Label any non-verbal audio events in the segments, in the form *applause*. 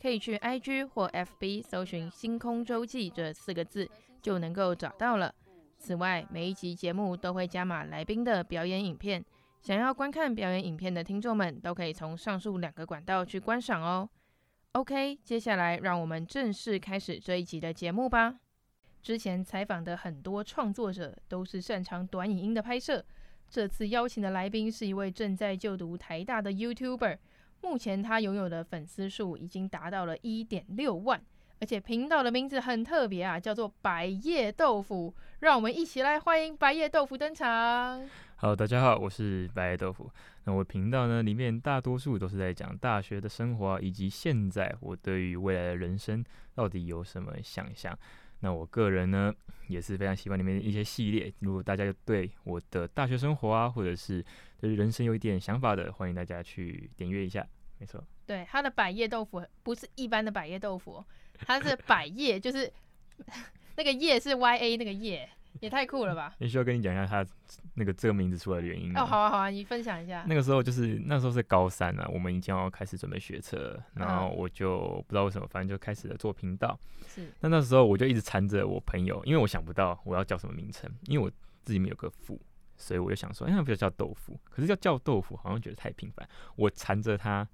可以去 IG 或 FB 搜寻“星空周记”这四个字，就能够找到了。此外，每一集节目都会加码来宾的表演影片，想要观看表演影片的听众们，都可以从上述两个管道去观赏哦。OK，接下来让我们正式开始这一集的节目吧。之前采访的很多创作者都是擅长短影音的拍摄，这次邀请的来宾是一位正在就读台大的 YouTuber。目前他拥有的粉丝数已经达到了一点六万，而且频道的名字很特别啊，叫做百叶豆腐。让我们一起来欢迎百叶豆腐登场。好，大家好，我是百叶豆腐。那我频道呢，里面大多数都是在讲大学的生活，以及现在我对于未来的人生到底有什么想象。那我个人呢，也是非常喜欢里面一些系列。如果大家对我的大学生活啊，或者是对人生有一点想法的，欢迎大家去点阅一下。没错，对，他的百叶豆腐不是一般的百叶豆腐，它是 *laughs* 百叶，就是那个叶是 Y A 那个叶。也太酷了吧！也需要跟你讲一下他那个这个名字出来的原因哦。好啊，好啊，你分享一下。那个时候就是那时候是高三啊，我们已经要开始准备学车，然后我就不知道为什么，反正就开始了做频道。是。那那时候我就一直缠着我朋友，因为我想不到我要叫什么名称，因为我自己没有个腐，所以我就想说，哎，那不就叫豆腐？可是叫叫豆腐好像觉得太频繁。我缠着他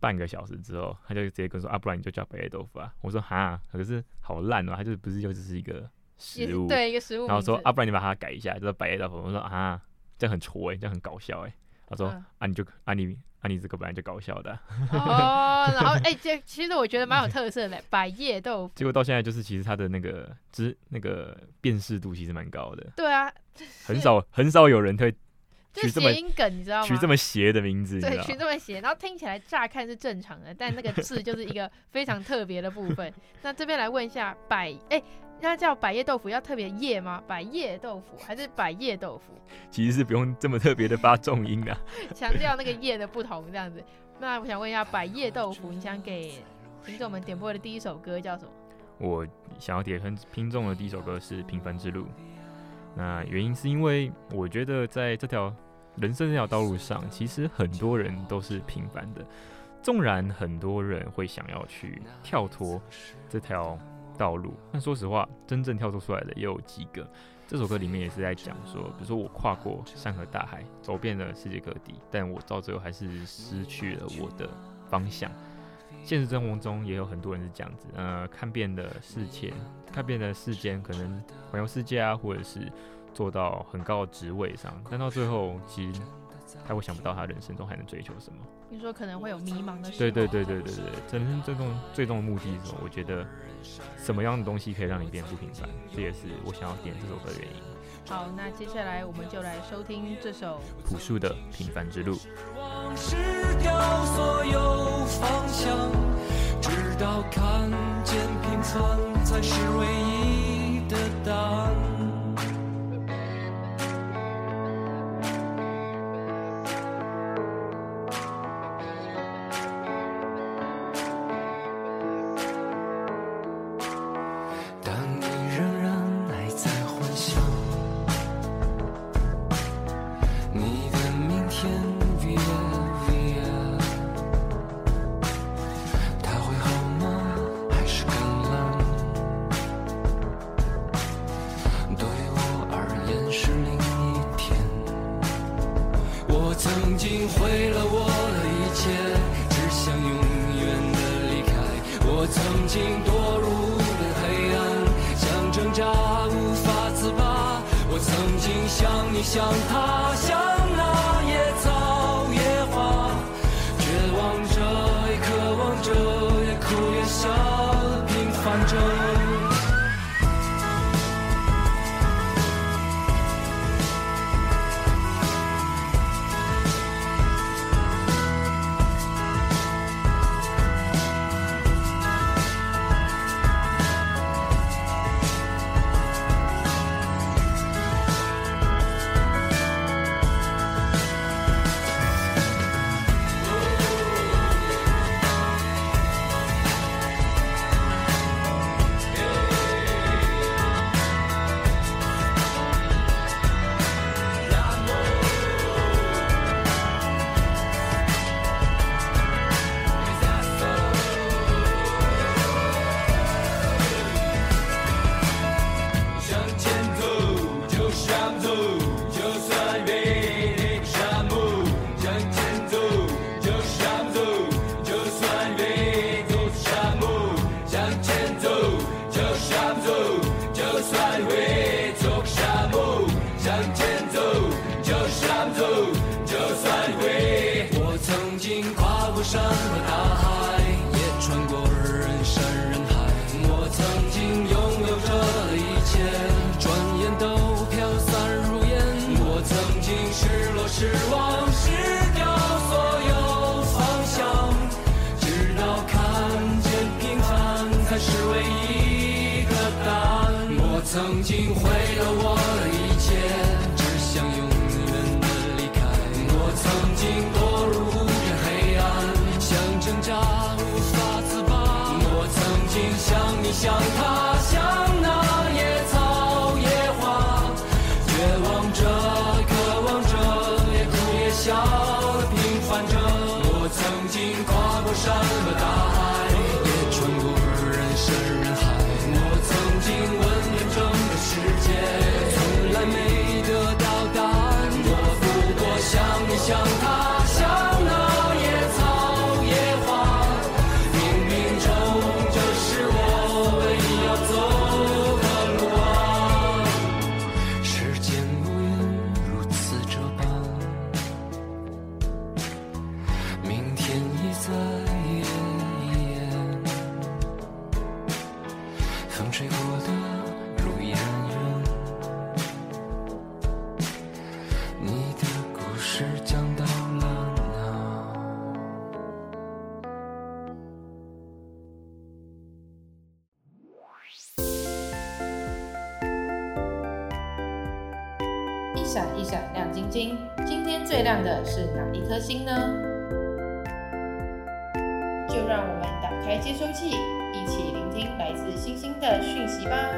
半个小时之后，他就直接跟我说啊，不然你就叫白叶豆腐啊。我说哈，可是好烂哦，他就不是就只是一个。食物对一个食物，然后说啊，不然你把它改一下，叫白叶豆腐。我说啊，这样很挫哎，这样很搞笑哎。他说、嗯、啊，你就啊你啊你这个本来就搞笑的、啊。哦，然后 *laughs* 哎，这、欸、其实我觉得蛮有特色的，百叶豆腐。结果到现在就是，其实它的那个知那个辨识度其实蛮高的。对啊，很少很少有人会取这么谐音梗，你知道吗？取这么邪的名字，对，取这么邪，然后听起来乍看是正常的，但那个字就是一个非常特别的部分。*laughs* 那这边来问一下百哎。欸那叫百叶豆腐要特别叶吗？百叶豆腐还是百叶豆腐？其实是不用这么特别的发重音的，*laughs* 强调那个叶的不同这样子。那我想问一下，百叶豆腐，你想给听众们点播的第一首歌叫什么？我想要点分听众的第一首歌是《平凡之路》。那原因是因为我觉得在这条人生这条道路上，其实很多人都是平凡的。纵然很多人会想要去跳脱这条。道路，但说实话，真正跳脱出来的也有几个。这首歌里面也是在讲说，比如说我跨过山河大海，走遍了世界各地，但我到最后还是失去了我的方向。现实生活中也有很多人是这样子，呃，看遍了世界，看遍了世间，可能环游世界啊，或者是做到很高的职位上，但到最后，其实他会想不到他人生中还能追求什么。你说可能会有迷茫的时候。对对对对对对，人生最终最终的目的是什么？我觉得。什么样的东西可以让你变不平凡？这也是我想要点这首歌的原因。好，那接下来我们就来收听这首朴树的《平凡之路》。失掉所有方向，直到看见平凡才是唯一今天最亮的是哪一颗星呢？就让我们打开接收器，一起聆听来自星星的讯息吧。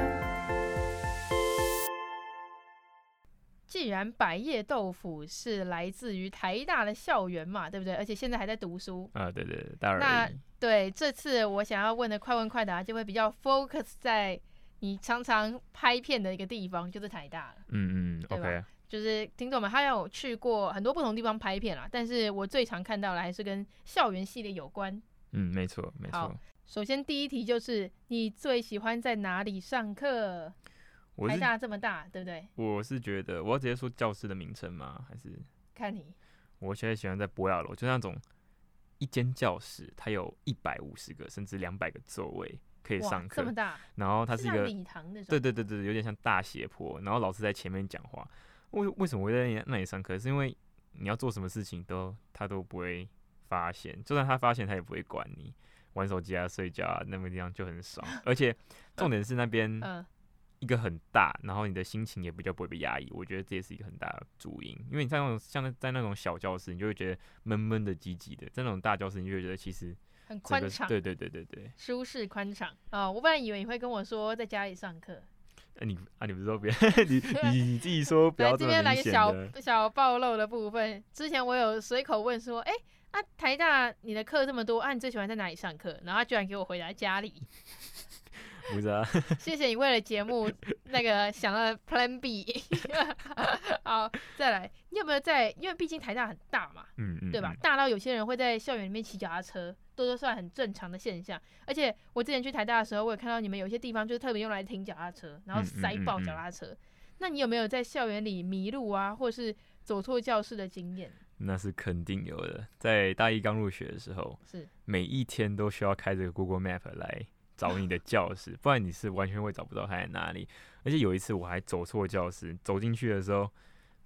既然百叶豆腐是来自于台大的校园嘛，对不对？而且现在还在读书啊，对对，对，当然。那对这次我想要问的快问快答，就会比较 focus 在你常常拍片的一个地方，就是台大了。嗯嗯，OK。就是听众们，他有去过很多不同地方拍片啦，但是我最常看到的还是跟校园系列有关。嗯，没错，没错。首先第一题就是你最喜欢在哪里上课？台大这么大，对不对？我是觉得，我要直接说教室的名称吗？还是看你。我现在喜欢在博雅楼，就那种一间教室，它有一百五十个甚至两百个座位可以上课，这么大。然后它是一个礼堂那种，对对对对，有点像大斜坡，然后老师在前面讲话。为为什么会在那里上课？是因为你要做什么事情都他都不会发现，就算他发现他也不会管你。玩手机啊、睡觉啊，那个地方就很爽。而且 *laughs* 重点是那边一个很大，然后你的心情也比较不会被压抑。我觉得这也是一个很大的主因。因为你在那种像在那种小教室，你就会觉得闷闷的、挤挤的；在那种大教室，你就会觉得其实很宽敞。对对对对对，舒适宽敞啊！我本来以为你会跟我说在家里上课。啊你啊你不是说别 *laughs* 你你你自己说不要这么明显的。来这边来个小小暴露的部分。之前我有随口问说，哎、欸，啊台大你的课这么多，啊你最喜欢在哪里上课？然后他居然给我回答家里。不是啊。*laughs* 谢谢你为了节目 *laughs* 那个想了 Plan B。*laughs* 好，再来，你有没有在？因为毕竟台大很大嘛，嗯嗯，对吧？大到有些人会在校园里面骑脚踏车，都都算很正常的现象。而且我之前去台大的时候，我也看到你们有些地方就是特别用来停脚踏车，然后塞爆脚踏车。嗯嗯嗯嗯那你有没有在校园里迷路啊，或是走错教室的经验？那是肯定有的。在大一刚入学的时候，是每一天都需要开这个 Google Map 来找你的教室，不然你是完全会找不到他在哪里。而且有一次我还走错教室，走进去的时候，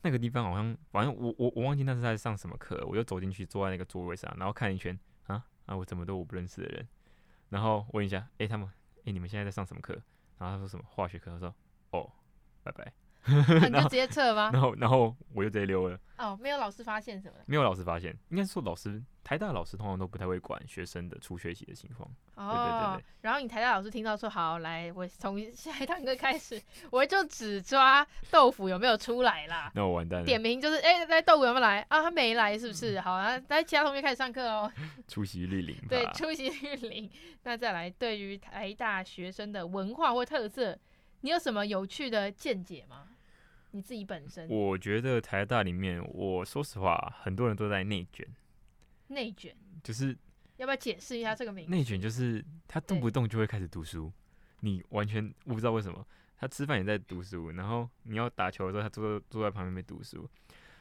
那个地方好像，反正我我我忘记那是在上什么课，我就走进去坐在那个座位上，然后看一圈，啊啊，我怎么都我不认识的人，然后问一下，哎、他们，哎、你们现在在上什么课？然后他说什么化学课，他说，哦，拜拜。*laughs* 你就直接撤吗？然后，然后我就直接溜了。哦，没有老师发现什么？没有老师发现，应该说老师，台大老师通常都不太会管学生的出学习的情况。哦，对对对对。然后你台大老师听到说，好，来，我从下一堂课开始，我就只抓豆腐有没有出来啦。那我完蛋了。点名就是，哎，来豆腐有没有来啊？他没来，是不是？好啊，来其他同学开始上课哦。*laughs* 出席率零。对，出席率零。那再来，对于台大学生的文化或特色，你有什么有趣的见解吗？你自己本身，我觉得台大里面，我说实话，很多人都在内卷。内卷就是要不要解释一下这个名字？内卷就是他动不动就会开始读书，你完全不知道为什么。他吃饭也在读书，然后你要打球的时候，他坐坐在旁边没读书，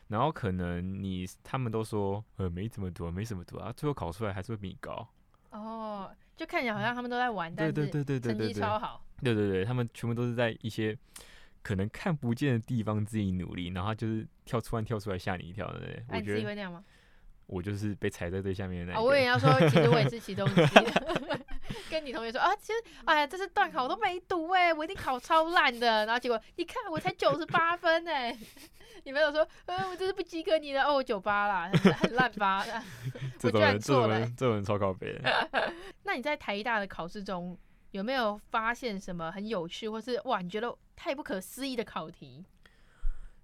然后可能你他们都说呃没怎么读，没怎么读啊，最后考出来还是会比你高。哦，就看起来好像他们都在玩，但是成绩超好。对对对，他们全部都是在一些。可能看不见的地方自己努力，然后他就是跳突然跳出来吓你一跳，对不对？我觉得会那样吗？我就是被踩在最下面的那个。我也要说，其实我也是骑重机的。跟你同学说啊，其实哎呀，这次段考我都没读哎、欸，我一定考超烂的。然后结果你看，我才九十八分哎、欸。*laughs* 你没有说，呃，我这是不及格你的哦，九八啦，很烂吧？*laughs* 我居然错了、欸，这种人超靠北。*laughs* 那你在台大的考试中有没有发现什么很有趣，或是哇，你觉得？太不可思议的考题，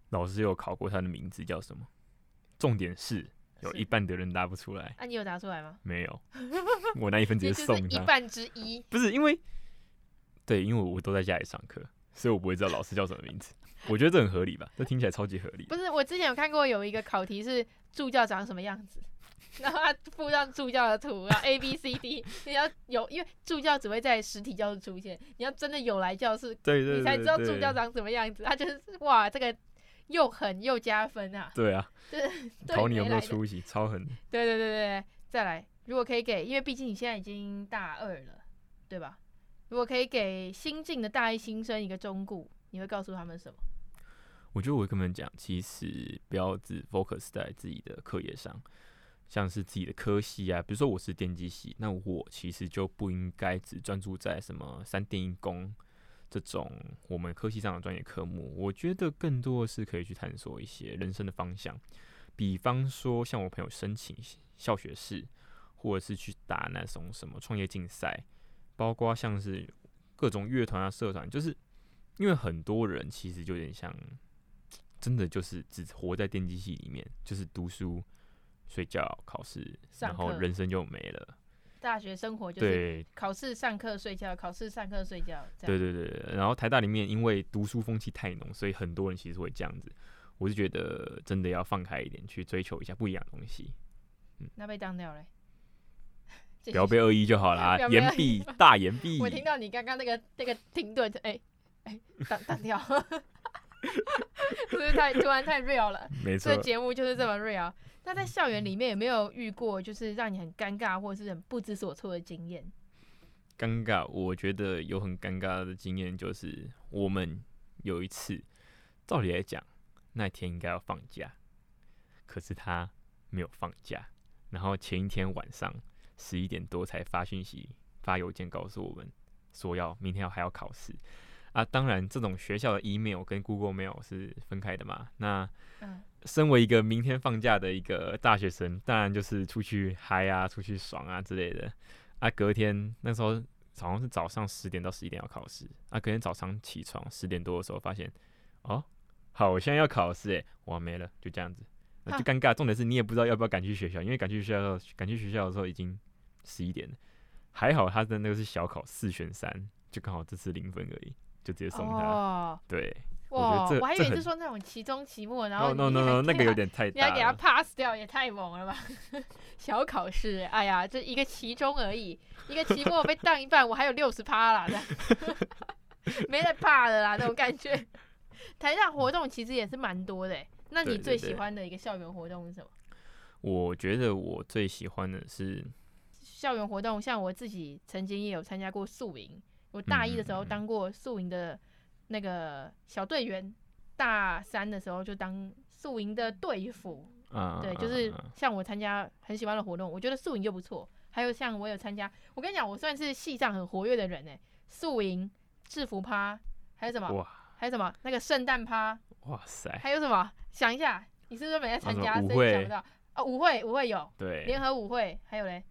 老师有考过，他的名字叫什么？重点是有一半的人答不出来。啊，你有答出来吗？没有，我那一分直接 *laughs* 送他。一半之一，不是因为，对，因为我都在家里上课，所以我不会知道老师叫什么名字。我觉得这很合理吧？这听起来超级合理。不是，我之前有看过有一个考题是助教长什么样子。然后他附上助教的图，然后 A B C D，你要有，因为助教只会在实体教室出现，你要真的有来教室，对对对对，你才知道助教长什么样子。他就是哇，这个又狠又加分啊！对啊，就是考你有没有出息，超狠。对对对对，再来，如果可以给，因为毕竟你现在已经大二了，对吧？如果可以给新进的大一新生一个忠告，你会告诉他们什么？我觉得我会跟他们讲，其实不要只 focus 在自己的课业上。像是自己的科系啊，比如说我是电机系，那我其实就不应该只专注在什么三电一工这种我们科系上的专业科目。我觉得更多的是可以去探索一些人生的方向，比方说像我朋友申请校学士，或者是去打那种什么创业竞赛，包括像是各种乐团啊、社团，就是因为很多人其实就有点像，真的就是只活在电机系里面，就是读书。睡觉、考试，然后人生就没了。大学生活就是考试、上课、睡觉，考试、上课、睡觉。对对对，然后台大里面因为读书风气太浓，所以很多人其实会这样子。我是觉得真的要放开一点，去追求一下不一样的东西。嗯，那被当掉嘞，*laughs* 不要被恶意就好啦。*laughs* 言毕，大言毕。我听到你刚刚那个那个停顿，哎哎，当当掉，*laughs* 是不是太突然太 real 了？没错，这节目就是这么 real。那在校园里面有没有遇过，就是让你很尴尬或者是很不知所措的经验？尴尬，我觉得有很尴尬的经验，就是我们有一次，照理来讲，那天应该要放假，可是他没有放假，然后前一天晚上十一点多才发讯息、发邮件告诉我们，说要明天要还要考试。啊，当然，这种学校的 email 跟 Google Mail 是分开的嘛。那，身为一个明天放假的一个大学生，当然就是出去嗨啊，出去爽啊之类的。啊，隔天那时候好像是早上十点到十一点要考试。啊，隔天早上起床十点多的时候，发现，哦，好，我现在要考试，诶，哇，没了，就这样子，就尴尬。重点是你也不知道要不要赶去学校，因为赶去学校，赶去学校的时候已经十一点了。还好他的那个是小考四选三。就刚好这次零分而已，就直接送他。哦、对，哇，我还以为是说那种期中、期末，然后 no no no 那个有点太大你要给他。pass 掉，也太猛了吧！*laughs* 小考试，哎呀，这一个期中而已，一个期末被当一半，我还有六十趴啦，*laughs* 没得怕的啦，那种感觉。台上活动其实也是蛮多的，那你最喜欢的一个校园活动是什么？我觉得我最喜欢的是校园活动，像我自己曾经也有参加过宿营，我大一的时候当过宿营的那个小队员，大三的时候就当宿营的队服。啊，对，就是像我参加很喜欢的活动，我觉得宿营就不错。还有像我有参加，我跟你讲，我算是系上很活跃的人呢。宿营、制服趴，还有什么？哇，还有什么？那个圣诞趴，哇塞，还有什么？想一下，你是不是没在参加？所以想不到啊，舞会，舞会有，对，联合舞会，还有嘞，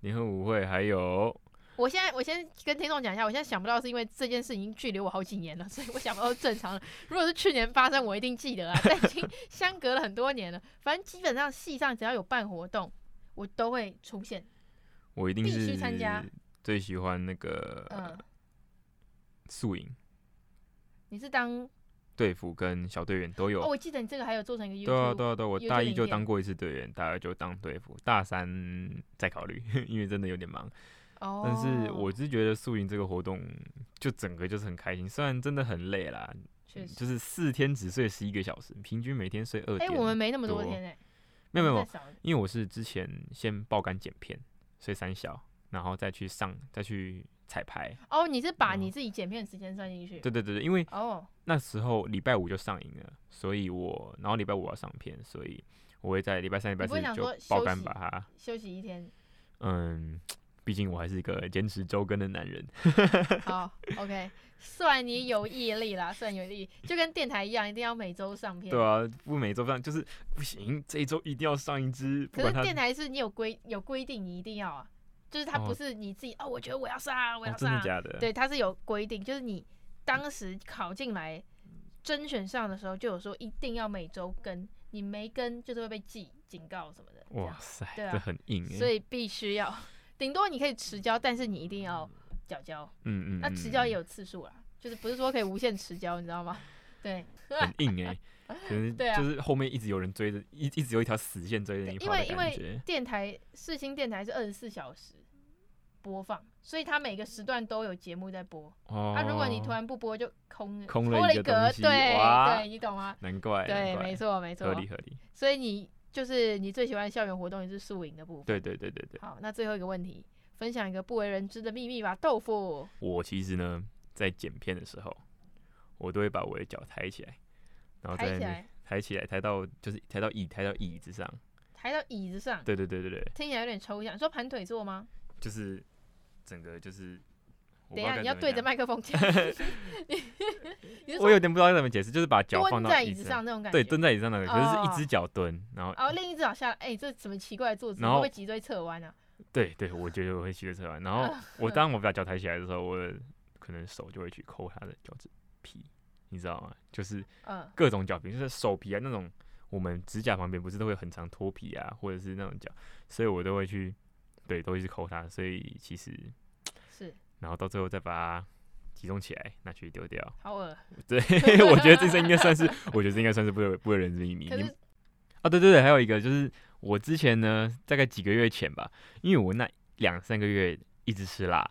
联合舞会还有。我现在我先跟听众讲一下，我现在想不到是因为这件事已经距离我好几年了，所以我想不到是正常的。如果是去年发生，我一定记得啊，但已经 *laughs* 相隔了很多年了。反正基本上系上只要有办活动，我都会出现。我一定是必须参加。最喜欢那个嗯宿营。你是当队服跟小队员都有。哦，我记得你这个还有做成一个 YouTube。对啊对啊对，我大一就当过一次队员，大二就当队服，大三再考虑，*laughs* 因为真的有点忙。但是我是觉得宿营这个活动就整个就是很开心，虽然真的很累啦，就是四天只睡十一个小时，平均每天睡二点。哎，我们没那么多天哎，没有没有，因为我是之前先爆肝剪片，睡三小，然后再去上再去彩排。哦，你是把你自己剪片时间算进去？对对对对，因为哦那时候礼拜五就上映了，所以我然后礼拜五要上片，所以我会在礼拜三、礼拜四就爆肝把它休息一天。嗯。毕竟我还是一个坚持周更的男人。*laughs* 好，OK，算你有毅力啦，算有毅力，就跟电台一样，一定要每周上片。对啊，不每周上就是不行，这一周一定要上一支。可是电台是你有规有规定，你一定要啊，就是它不是你自己哦，哦，我觉得我要上，我要上。哦、真的假的？对，它是有规定，就是你当时考进来甄选上的时候，就有说一定要每周更，你没更就是会被记警告什么的。哇塞，对啊，这很硬，所以必须要。顶多你可以持交，但是你一定要缴交。嗯嗯。那持交也有次数啦，就是不是说可以无限持交，你知道吗？对。很硬哎、欸，可能 *laughs* 就是后面一直有人追着，一一直有一条死线追着你跑。因为因为电台世新电台是二十四小时播放，所以它每个时段都有节目在播。哦。那、啊、如果你突然不播，就空空了一个东西。对对，你懂吗？难怪。对，没错没错。合理合理。所以你。就是你最喜欢校园活动也是宿营的部分。对对对对对。好，那最后一个问题，分享一个不为人知的秘密吧，豆腐。我其实呢，在剪片的时候，我都会把我的脚抬起来，然后抬起来抬起来，抬到就是抬到椅，抬到椅子上。抬到椅子上。对对对对对。听起来有点抽象，说盘腿坐吗？就是整个就是。等一下，你要对着麦克风讲。*laughs* *laughs* 我有点不知道该怎么解释，就是把脚放在椅子上那种感觉。对，蹲在椅子上那个，可是是一只脚蹲，然后哦，另一只脚下来。哎，这什么奇怪的坐姿？会不会脊椎侧弯啊？对对，我觉得我会脊椎侧弯。然后 *laughs* 我当我把脚抬起来的时候，我可能手就会去抠他的脚趾皮，你知道吗？就是各种脚皮，就是手皮啊，那种我们指甲旁边不是都会很常脱皮啊，或者是那种脚，所以我都会去，对，都会去抠它。所以其实是。然后到最后再把它集中起来，拿去丢掉。好恶。*laughs* 对，*laughs* 我觉得这是应该算是，我觉得这应该算是不为不为人知的秘密。啊，对对对，还有一个就是我之前呢，大概几个月前吧，因为我那两三个月一直吃辣，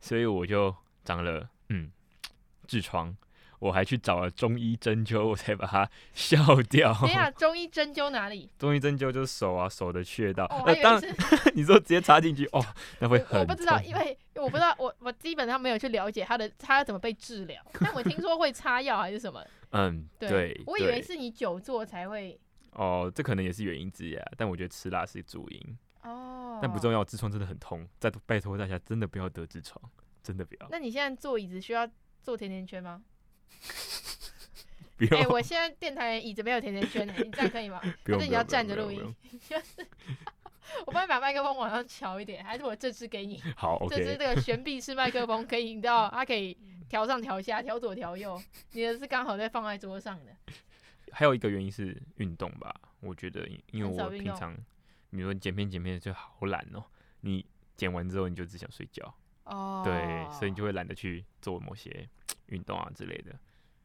所以我就长了嗯痔疮。我还去找了中医针灸，我才把它 *laughs* 消掉。等下，中医针灸哪里？中医针灸就是手啊，手的穴道。哦、呃，当你说直接插进去，哦，那会很痛。我不知道，因为我不知道，我我基本上没有去了解他的，他要怎么被治疗。*laughs* 但我听说会擦药还是什么？嗯，对。对我以为是你久坐才会。哦，这可能也是原因之一啊。但我觉得吃辣是主因。哦。但不重要，痔疮真的很痛。再拜托大家，真的不要得痔疮，真的不要。那你现在坐椅子需要坐甜甜圈吗？*laughs* 哎、欸，我现在电台椅子没有甜甜圈，你这样可以吗？*laughs* 还是你要站着录音？我帮你把麦克风往上调一点，还是我这支给你？好，okay、这支这个悬臂式麦克风可以，你知道它可以调上调下，调左调右。你的是刚好在放在桌上的。*laughs* 还有一个原因是运动吧，我觉得，因为我平常，你说你剪片剪片就好懒哦，你剪完之后你就只想睡觉。哦，对，所以你就会懒得去做某些 *tsk* 运动啊之类的。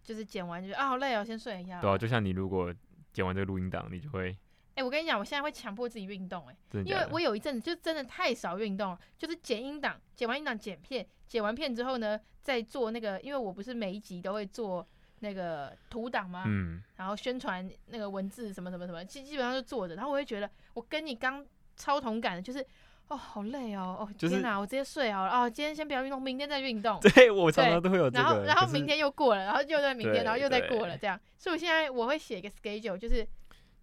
就是剪完就啊好累哦，先睡一下。对啊，就像你如果剪完这个录音档，你就会。哎、欸，我跟你讲，我现在会强迫自己运动、欸，哎，因为我有一阵子就真的太少运动了，就是剪音档，剪完音档剪片，剪完片之后呢，再做那个，因为我不是每一集都会做那个图档吗？嗯，然后宣传那个文字什么什么什么，基基本上就做着，然后我会觉得我跟你刚超同感的，就是哦好累哦，哦、就是、天哪，我直接睡好了，哦今天先不要运动，明天再运动。*laughs* 对，我常常都会有这个。然后然后明天又过了，然后又在明天，然后又再过了，这样。所以我现在我会写一个 schedule，就是。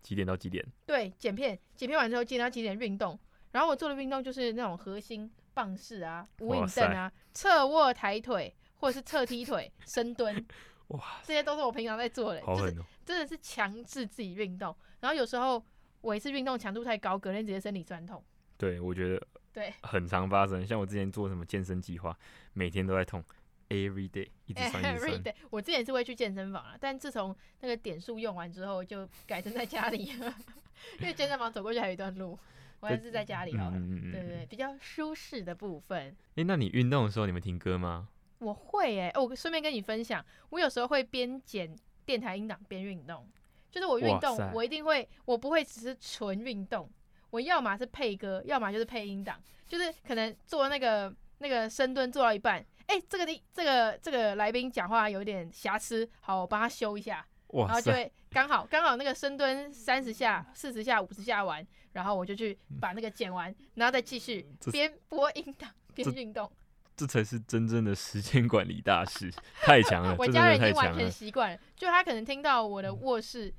几点到几点？对，剪片，剪片完之后几点到几点运动？然后我做的运动就是那种核心棒式啊、无影凳啊、侧卧抬腿或者是侧踢腿、*laughs* 深蹲，哇，这些都是我平常在做的，就是真的是强制自己运动。然后有时候我一次运动强度太高，隔天直接身体酸痛。对，我觉得对很常发生。像我之前做什么健身计划，每天都在痛。Every day，一直酸一直 *laughs* 酸。Every day，我之前是会去健身房啊，但自从那个点数用完之后，就改成在家里，*laughs* 因为健身房走过去还有一段路，我还是在家里好了。嗯、对，对对，比较舒适的部分。哎、欸，那你运动的时候，你们听歌吗？我会哎、欸，我顺便跟你分享，我有时候会边剪电台音档边运动，就是我运动，我一定会，我不会只是纯运动，我要么是配歌，要么就是配音档，就是可能做那个那个深蹲做到一半。哎、欸，这个的这个这个来宾讲话有点瑕疵，好，我帮他修一下，然后就会刚好刚好那个深蹲三十下、四十下、五十下完，然后我就去把那个剪完，然后再继续 *laughs* 边播音档 *laughs* 边运动这，这才是真正的时间管理大师，太强了！*laughs* 我家人已经完全习惯了，就他可能听到我的卧室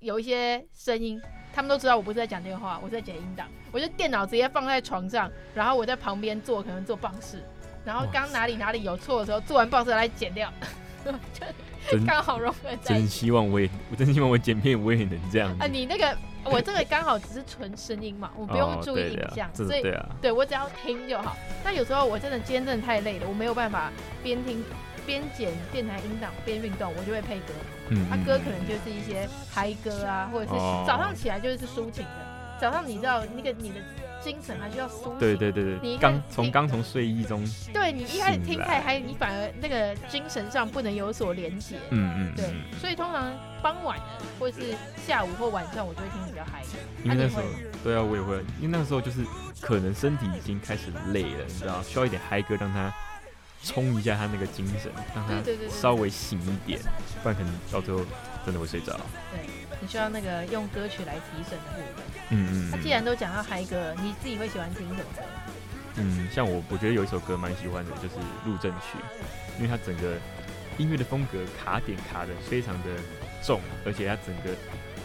有一些声音，他们都知道我不是在讲电话，我是在剪音档，我就电脑直接放在床上，然后我在旁边做，可能做棒式。然后刚哪里哪里有错的时候，做完报纸来剪掉，*laughs* 就刚好融合在一起。真希望我也，我真希望我剪片我也能这样。啊，你那个我这个刚好只是纯声音嘛，*coughs* 我不用注意影像，哦、所以对，啊、对我只要听就好。但有时候我真的今天真的太累了，我没有办法边听边剪电台音档边运动，我就会配歌。嗯，他、啊、歌可能就是一些嗨歌啊，或者是早上起来就是抒情的。哦、早上你知道那个你的。精神还需要苏醒。对对对对，你刚从刚从睡意中，对你一开始听太嗨，你反而那个精神上不能有所连接。嗯嗯，对，所以通常傍晚或者是下午或晚上，我就会听比较嗨。因为那时候，对啊，我也会，因为那个时候就是可能身体已经开始累了，你知道，需要一点嗨歌让他冲一下他那个精神，让他稍微醒一点，不然可能到最后真的会睡着。对。你需要那个用歌曲来提神的部分。嗯嗯。那既然都讲到嗨歌，你自己会喜欢听什么歌？嗯，像我，我觉得有一首歌蛮喜欢的，就是《入阵曲》，因为它整个音乐的风格卡点卡的非常的重，而且它整个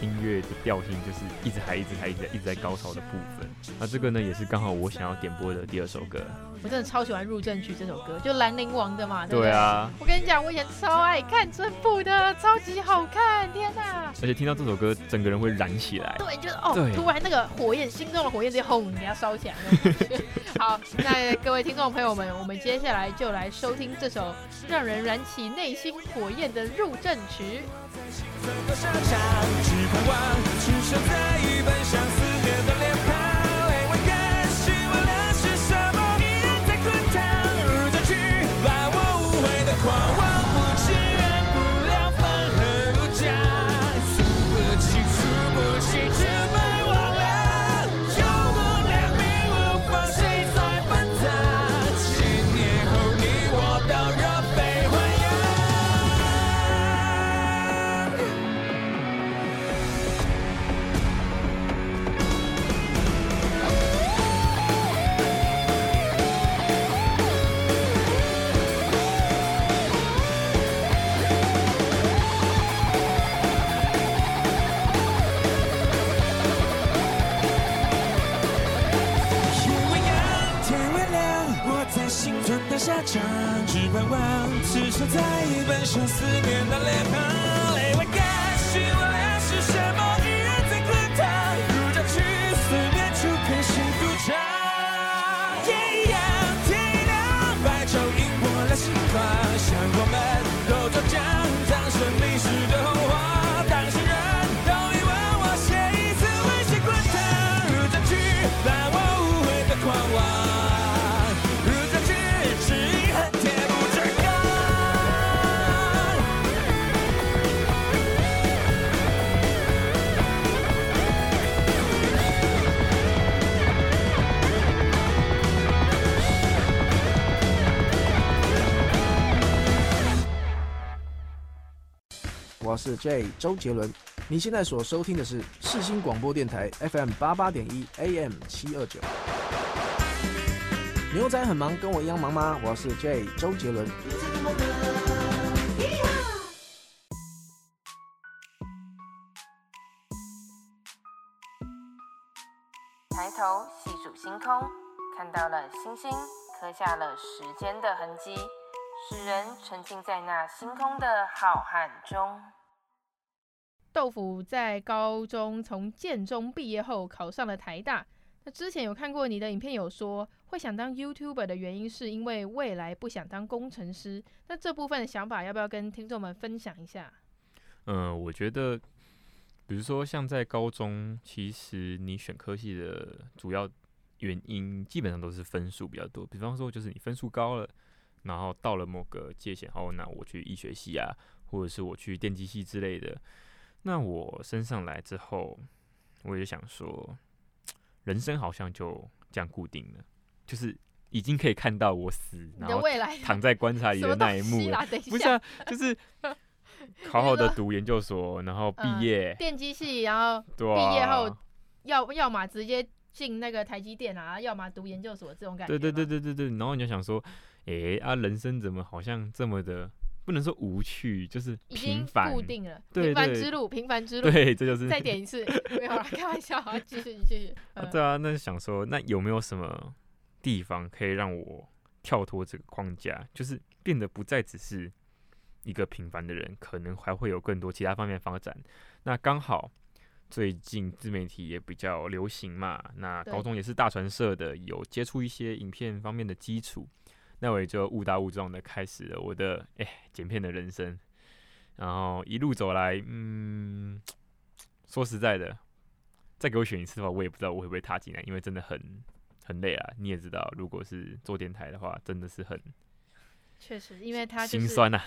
音乐的调性就是一直嗨，一直嗨，一直一直在高潮的部分。那这个呢，也是刚好我想要点播的第二首歌。我真的超喜欢《入阵曲》这首歌，就兰陵王的嘛，对啊。我跟你讲，我以前超爱看这部的，超级好看，天哪！而且听到这首歌，整个人会燃起来。对，就是哦，突然那个火焰，心中的火焰直接轰，给它烧起来那种。*laughs* 好，那各位听众朋友们，我们接下来就来收听这首让人燃起内心火焰的《入阵曲》。下场只盼望此生再奔向思念的脸庞是 J 周杰伦。你现在所收听的是世新广播电台 FM 八八点一 AM 七二九。牛仔很忙，跟我一样忙吗？我是 J 周杰伦。抬头细数星空，看到了星星，刻下了时间的痕迹。使人沉浸在那星空的浩瀚中。豆腐在高中从建中毕业后考上了台大。那之前有看过你的影片，有说会想当 YouTuber 的原因是因为未来不想当工程师。那这部分的想法要不要跟听众们分享一下？嗯，我觉得，比如说像在高中，其实你选科系的主要原因基本上都是分数比较多。比方说，就是你分数高了。然后到了某个界限，哦，那我去医学系啊，或者是我去电机系之类的。那我升上来之后，我也想说，人生好像就这样固定了，就是已经可以看到我死，然后躺在棺材里的那一幕了。不是啊，就是 *laughs* 好好的读研究所，然后毕业，嗯、电机系，然后毕业后要要么直接进那个台积电啊，要么读研究所这种感觉。对对对对对对，然后你就想说。哎、欸、啊，人生怎么好像这么的不能说无趣，就是平凡，固定了，平凡之路，平凡之路。对，这就是再点一次，没有啦，*laughs* 开玩笑，啊，继续继续。啊对啊，那想说，那有没有什么地方可以让我跳脱这个框架，就是变得不再只是一个平凡的人，可能还会有更多其他方面发展。那刚好最近自媒体也比较流行嘛，那高中也是大传社的，有接触一些影片方面的基础。那我也就误打误撞的开始了我的哎、欸、剪片的人生，然后一路走来，嗯，说实在的，再给我选一次的话，我也不知道我会不会踏进来，因为真的很很累啊。你也知道，如果是做电台的话，真的是很，确实，因为他心酸啊。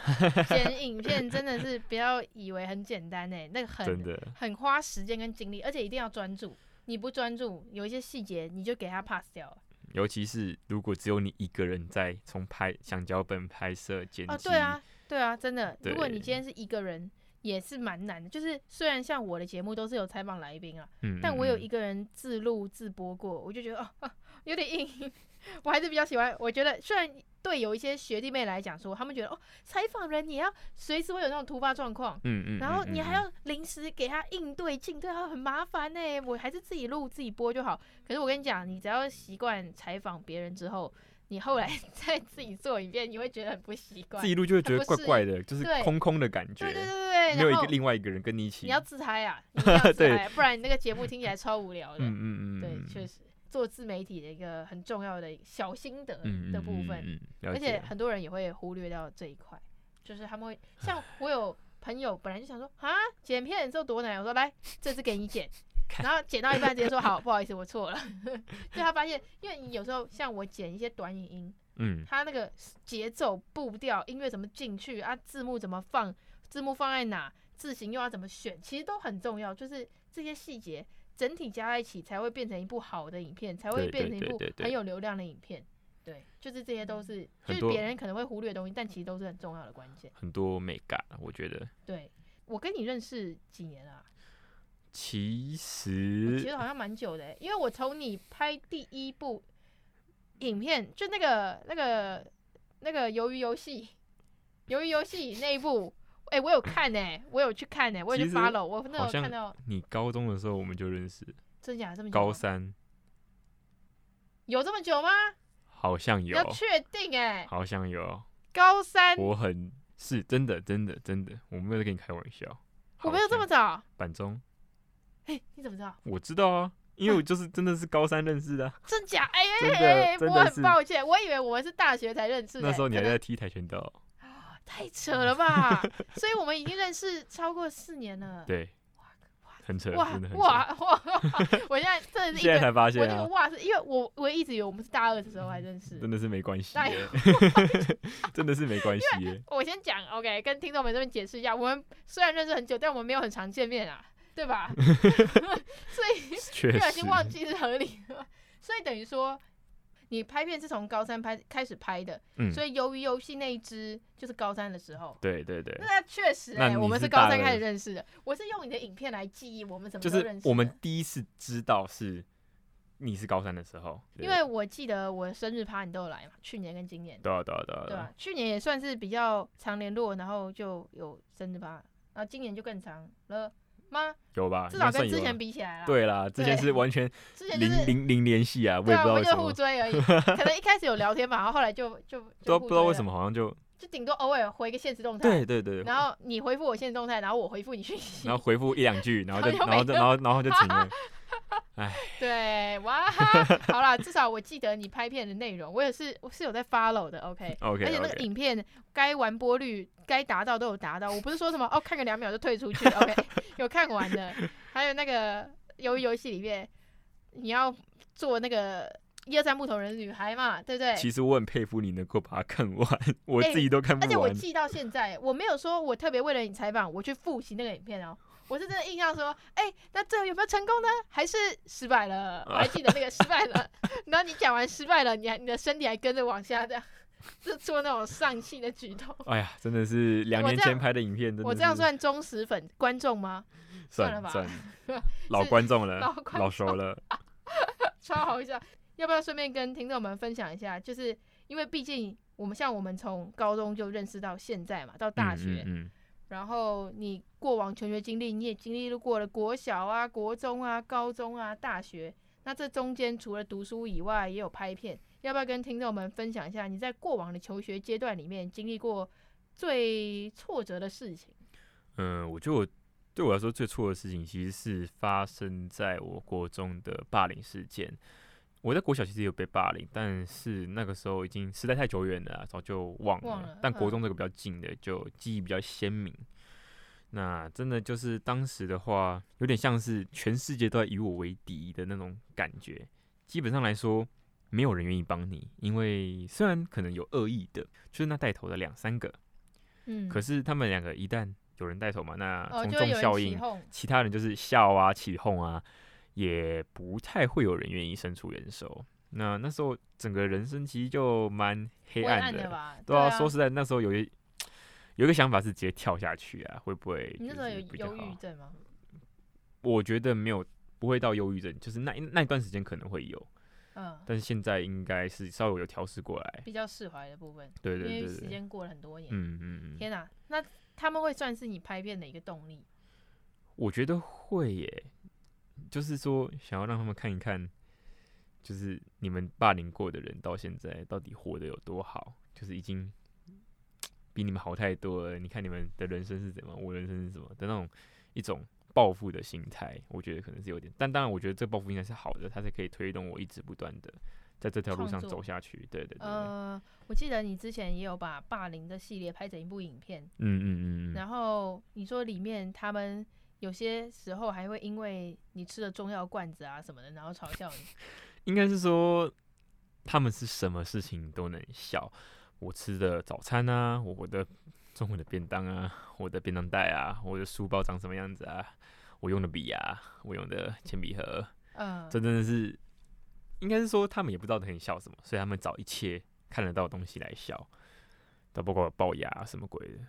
剪 *laughs* 影片真的是不要以为很简单哎，那个很真的很花时间跟精力，而且一定要专注。你不专注，有一些细节你就给他 pass 掉了。尤其是如果只有你一个人在从拍想脚本、拍摄、剪辑，哦，对啊，对啊，真的。如果你今天是一个人，也是蛮难的。就是虽然像我的节目都是有采访来宾啊，嗯，但我有一个人自录自播过，我就觉得哦，啊，*laughs* 有点硬。*laughs* 我还是比较喜欢，我觉得虽然对有一些学弟妹来讲说，他们觉得哦，采访人你要随时会有那种突发状况，嗯嗯，然后你还要临时给他应对进对，他很麻烦呢。我还是自己录自己播就好。可是我跟你讲，你只要习惯采访别人之后，你后来 *laughs* 再自己做一遍，你会觉得很不习惯。自己录就会觉得怪怪的，就是空空的感觉。对对对对，没有一个另外一个人跟你一起。你要自嗨啊，*laughs* 你要自嗨，不然你那个节目听起来超无聊的。嗯嗯嗯，对，确实。做自媒体的一个很重要的小心得的部分，嗯嗯嗯、而且很多人也会忽略掉这一块，就是他们会像我有朋友本来就想说啊，剪片之后多难，我说来这次给你剪，*laughs* 然后剪到一半直接说好，不好意思我错了，*laughs* 就他发现，因为你有时候像我剪一些短影音，嗯，他那个节奏步调音乐怎么进去啊，字幕怎么放，字幕放在哪，字型又要怎么选，其实都很重要，就是这些细节。整体加在一起才会变成一部好的影片，才会变成一部很有流量的影片。对，就是这些都是，就是别人可能会忽略的东西，但其实都是很重要的关键。很多美感，我觉得。对，我跟你认识几年了？其实，其实好像蛮久的，因为我从你拍第一部影片，就那个那个那个鱿鱼游戏，鱿鱼游戏那一部。哎、欸，我有看呢、欸，我有去看呢、欸，我有去 follow。我那时候看到你高中的时候我们就认识，真假这么久？高三有这么久吗？好像有，要确定哎、欸，好像有。高三，我很是真的，真的，真的，我没有在跟你开玩笑。我没有这么早，板中。哎、欸，你怎么知道？我知道啊，因为我就是真的是高三认识的。啊、真假？哎、哎、哎、欸，我很抱歉，我以为我们是大学才认识的、欸。那时候你还在踢跆拳道。太扯了吧！*laughs* 所以我们已经认识超过四年了。对，很扯，哇哇哇！我现在真的是现在才发现、啊，我那个哇是因为我我一直以为我们是大二的时候还认识，真的是没关系，*laughs* 真的是没关系。我先讲，OK，跟听众们这边解释一下，我们虽然认识很久，但我们没有很常见面啊，对吧？*laughs* 所以不小心忘记是合理的，所以等于说。你拍片是从高三拍开始拍的，嗯，所以由于游戏那一支就是高三的时候。对对对。那确实哎、欸，我们是高三开始认识的。我是用你的影片来记忆我们怎么认识。就是我们第一次知道是你是高三的时候，因为我记得我的生日趴你都有来嘛，去年跟今年。对啊对啊对啊。对啊，去年也算是比较常联络，然后就有生日趴，然后今年就更长了。吗？有吧，至少跟之前比起来了。对啦，之前是完全零零零联系啊，我也不知道为什么。就互追而已，*laughs* 可能一开始有聊天吧，然后后来就就都不知道为什么，好像就就顶多偶尔回个现实动态。对对对。然后你回复我现实动态，然后我回复你讯息。然后回复一两句，然后就 *laughs* 然后就然后然后就停了。*laughs* 哎，*laughs* 对，哇，好啦，至少我记得你拍片的内容，我也是我是有在 follow 的，OK *laughs* OK，而且那个影片该完播率该达到都有达到，我不是说什么哦，看个两秒就退出去，OK，有看完的，还有那个鱿鱼游戏里面你要做那个一二三木头人女孩嘛，对不对？其实我很佩服你能够把它看完，我自己都看不完，而且我记到现在，我没有说我特别为了你采访我去复习那个影片哦。我是真的印象说，哎、欸，那最后有没有成功呢？还是失败了？我还记得那个失败了。*laughs* 然后你讲完失败了，你还你的身体还跟着往下这样，就做那种丧气的举动。哎呀，真的是两年前拍的影片。我这样算忠实粉观众吗？算了吧，算 *laughs* 老观众了，老，老熟了，*laughs* 超好笑。要不要顺便跟听众们分享一下？就是因为毕竟我们像我们从高中就认识到现在嘛，到大学。嗯嗯嗯然后你过往求学经历，你也经历过了国小啊、国中啊、高中啊、大学。那这中间除了读书以外，也有拍片。要不要跟听众们分享一下你在过往的求学阶段里面经历过最挫折的事情？嗯，我觉得对我来说最挫的事情，其实是发生在我国中的霸凌事件。我在国小其实也有被霸凌，但是那个时候已经时代太久远了，早就忘了。忘了。但国中这个比较近的，就记忆比较鲜明。那真的就是当时的话，有点像是全世界都在以我为敌的那种感觉。基本上来说，没有人愿意帮你，因为虽然可能有恶意的，就是那带头的两三个，嗯，可是他们两个一旦有人带头嘛，那从众效应，其他人就是笑啊、起哄啊。也不太会有人愿意伸出援手。那那时候整个人生其实就蛮黑暗的？对啊，说实在，那时候有一有一个想法是直接跳下去啊，会不会？你那时候有忧郁症吗？我觉得没有，不会到忧郁症，就是那那段时间可能会有，嗯，但是现在应该是稍微有调试过来，比较释怀的部分。对对对，对，因为时间过了很多年，嗯嗯嗯。天哪，那他们会算是你拍片的一个动力？我觉得会耶。就是说，想要让他们看一看，就是你们霸凌过的人到现在到底活得有多好，就是已经比你们好太多了。你看你们的人生是怎么，我人生是什么的那种一种报复的心态，我觉得可能是有点。但当然，我觉得这报复应该是好的，它才可以推动我一直不断的在这条路上走下去。对对对，对。呃，我记得你之前也有把霸凌的系列拍成一部影片。嗯嗯嗯。然后你说里面他们。有些时候还会因为你吃了中药罐子啊什么的，然后嘲笑你。*laughs* 应该是说他们是什么事情都能笑。我吃的早餐啊，我的中午的便当啊，我的便当袋啊，我的书包长什么样子啊，我用的笔啊，我用的铅笔盒，嗯，这真的是应该是说他们也不知道可以笑什么，所以他们找一切看得到的东西来笑。都包括龅牙什么鬼的，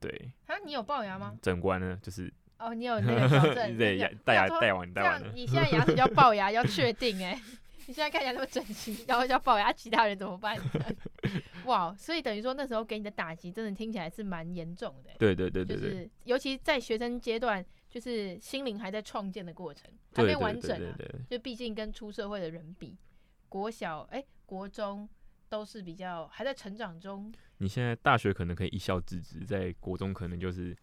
对。啊，你有龅牙吗？整关呢，就是。哦，你有那个矫正，*laughs* 对，牙戴牙戴完戴完了。你现在牙齿叫龅牙，要确定哎、欸。你现在看起来那么整齐，然后叫龅牙，其他人怎么办？*laughs* 哇，所以等于说那时候给你的打击，真的听起来是蛮严重的、欸。对对对对，对，就是尤其在学生阶段，就是心灵还在创建的过程，还没完整啊。就毕竟跟出社会的人比，国小哎、欸，国中都是比较还在成长中。你现在大学可能可以一笑置之，在国中可能就是。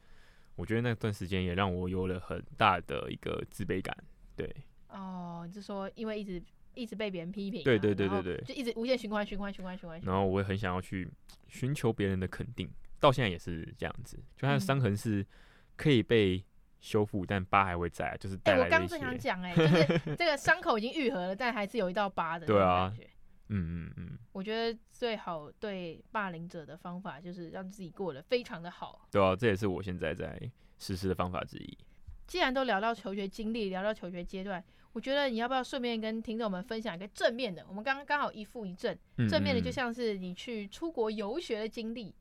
我觉得那段时间也让我有了很大的一个自卑感，对。哦，就说因为一直一直被别人批评，对对对对对，就一直无限循环循环循环循环。然后我也很想要去寻求别人的肯定，到现在也是这样子。就他的伤痕是可以被修复，但疤还会在，就是带来的。我刚正想讲，哎，就是这个伤口已经愈合了，但还是有一道疤的。对啊。嗯嗯嗯，我觉得最好对霸凌者的方法就是让自己过得非常的好。对啊，这也是我现在在实施的方法之一。既然都聊到求学经历，聊到求学阶段，我觉得你要不要顺便跟听众们分享一个正面的？我们刚刚刚好一负一正，正面的就像是你去出国游学的经历，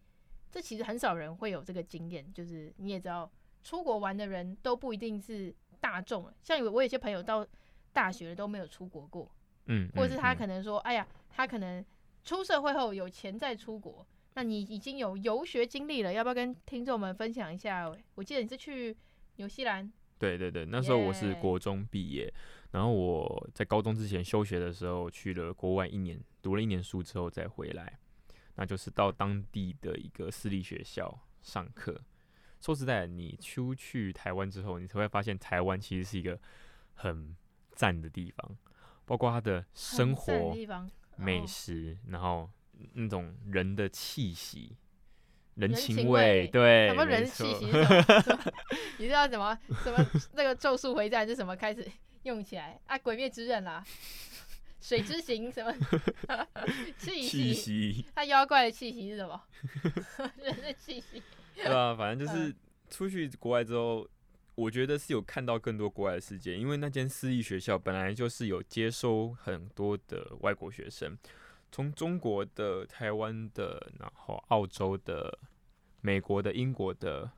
这其实很少人会有这个经验。就是你也知道，出国玩的人都不一定是大众，像有我有些朋友到大学都没有出国过，嗯，或者是他可能说，哎呀，他可能出社会后有钱再出国。那你已经有游学经历了，要不要跟听众们分享一下？我记得你是去纽西兰。对对对，那时候我是国中毕业.然后我在高中之前休学的时候去了国外一年，读了一年书之后再回来，那就是到当地的一个私立学校上课。说实在，你出去台湾之后，你才会发现台湾其实是一个很赞的地方，包括它的生活、美食，然后那种人的气息。人情味，对，*laughs* 什么人气息？你知道什么什么那个咒术回战是什么开始用起来啊？鬼灭之刃啦，水之行什么气息？它妖怪的气息是什么？*laughs* 人的气息。对啊，反正就是出去国外之后，我觉得是有看到更多国外的世界，因为那间私立学校本来就是有接收很多的外国学生，从中国的、台湾的，然后澳洲的。美国的、英国的，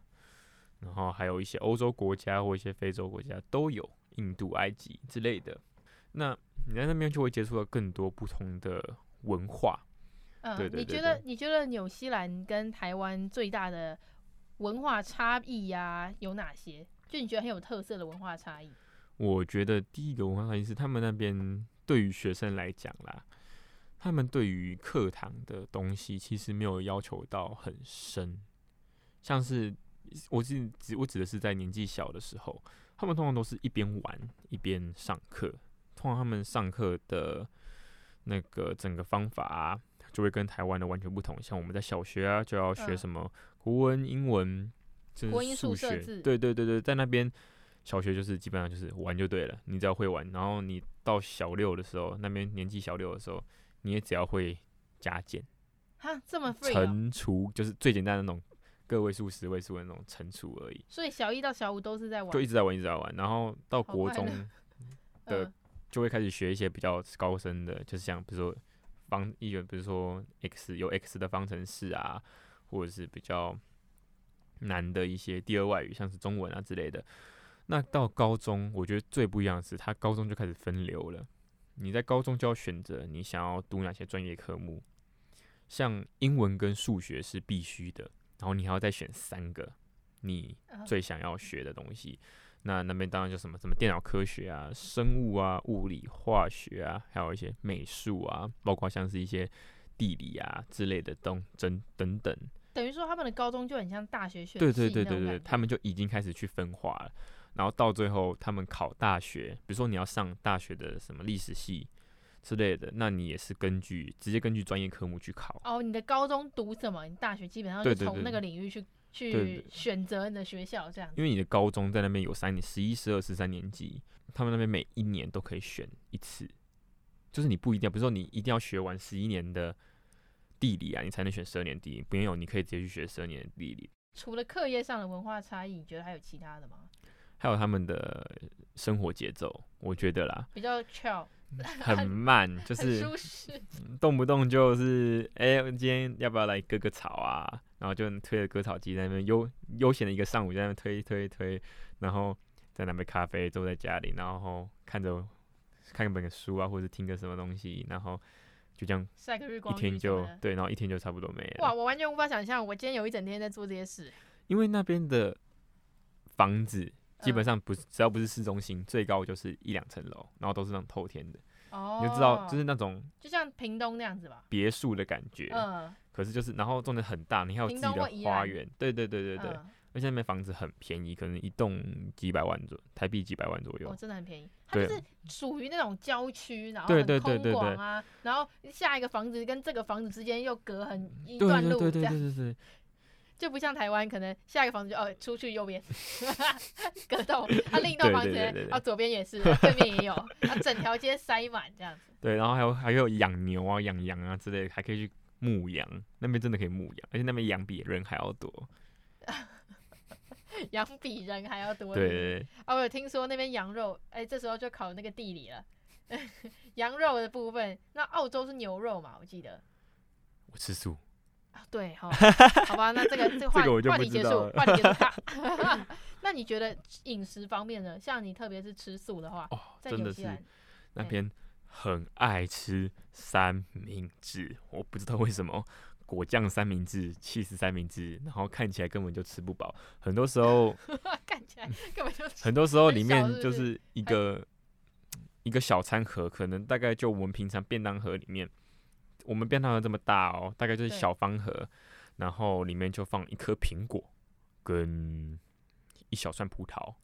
然后还有一些欧洲国家或一些非洲国家都有，印度、埃及之类的。那你在那边就会接触到更多不同的文化。嗯，对对对对。你觉得你觉得纽西兰跟台湾最大的文化差异呀、啊、有哪些？就你觉得很有特色的文化差异？我觉得第一个文化差异是他们那边对于学生来讲啦，他们对于课堂的东西其实没有要求到很深。像是我指指我指的是在年纪小的时候，他们通常都是一边玩一边上课。通常他们上课的那个整个方法啊，就会跟台湾的完全不同。像我们在小学啊，就要学什么国文、英文，就是数学。对对对对，在那边小学就是基本上就是玩就对了，你只要会玩。然后你到小六的时候，那边年纪小六的时候，你也只要会加减。哈，这么废。乘除就是最简单的那种。个位数、十位数的那种乘除而已，所以小一到小五都是在玩，就一直在玩，一直在玩。然后到国中 *laughs* 的就会开始学一些比较高深的，就是像比如说方一元，比如说 x 有 x 的方程式啊，或者是比较难的一些第二外语，像是中文啊之类的。那到高中，我觉得最不一样的是，他高中就开始分流了。你在高中就要选择你想要读哪些专业科目，像英文跟数学是必须的。然后你还要再选三个你最想要学的东西，那那边当然就什么什么电脑科学啊、生物啊、物理、化学啊，还有一些美术啊，包括像是一些地理啊之类的东等等等。等于说他们的高中就很像大学选。对对对对对，他们就已经开始去分化了。然后到最后他们考大学，比如说你要上大学的什么历史系。之类的，那你也是根据直接根据专业科目去考。哦，你的高中读什么？你大学基本上就从那个领域去去选择你的学校这样。因为你的高中在那边有三年，十一、十二、十三年级，他们那边每一年都可以选一次，就是你不一定，比如说你一定要学完十一年的地理啊，你才能选十二年地理。不用，你可以直接去学十二年的地理。除了课业上的文化差异，你觉得还有其他的吗？还有他们的生活节奏，我觉得啦，比较 chill。很慢，就是动不动就是哎、欸，今天要不要来割个草啊？然后就推着割草机在那边悠悠闲的一个上午，在那边推推推，然后在那杯咖啡，坐在家里，然后看着看一本书啊，或者听个什么东西，然后就这样晒个日光，一天就对，然后一天就差不多没了。哇，我完全无法想象，我今天有一整天在做这些事。因为那边的房子。基本上不是，只要不是市中心，最高就是一两层楼，然后都是那种透天的。哦，你就知道，就是那种就像屏东那样子吧，别墅的感觉。嗯。可是就是，然后种的很大，你还有自己的花园。对对对对对。而且那边房子很便宜，可能一栋几百万左台币几百万左右。哦，真的很便宜。它就是属于那种郊区，然后很空广啊。然后下一个房子跟这个房子之间又隔很一段路，这样。对对对对对。就不像台湾，可能下一个房子就哦出去右边隔栋，*laughs* 它、*laughs* 啊、另一栋房子啊、哦、左边也是，*laughs* 对面也有，啊整条街塞满这样子。对，然后还有还有养牛啊、养羊啊之类的，还可以去牧羊，那边真的可以牧羊，而且那边羊比人还要多。*laughs* 羊比人还要多。对对对。*laughs* 哦，我有听说那边羊肉，哎、欸，这时候就考那个地理了。*laughs* 羊肉的部分，那澳洲是牛肉嘛？我记得。我吃素。啊，对，好，好吧，那这个这个话话题结束，话题结束。那你觉得饮食方面呢？像你特别是吃素的话，哦，在真的是那边很爱吃三明治，我不知道为什么。果酱三明治、气司三明治，然后看起来根本就吃不饱。很多时候 *laughs* 看起来根本就很多时候里面就是一个一个小餐盒，可能大概就我们平常便当盒里面，我们便当盒这么大哦，大概就是小方盒，然后里面就放一颗苹果，跟一小串葡萄，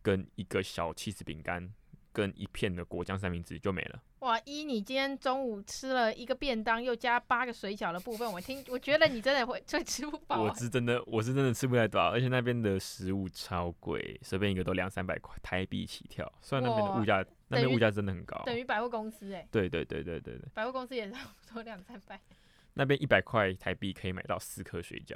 跟一个小起司饼干。跟一片的果酱三明治就没了。哇！一，你今天中午吃了一个便当，又加八个水饺的部分，我听，我觉得你真的会会吃不饱。我是真的，我是真的吃不太饱，而且那边的食物超贵，随便一个都两三百块台币起跳。虽然那边的物价，那边物价真的很高，等于百货公司哎、欸。对对对对对对。百货公司也差不多两三百。*laughs* 那边一百块台币可以买到四颗水饺。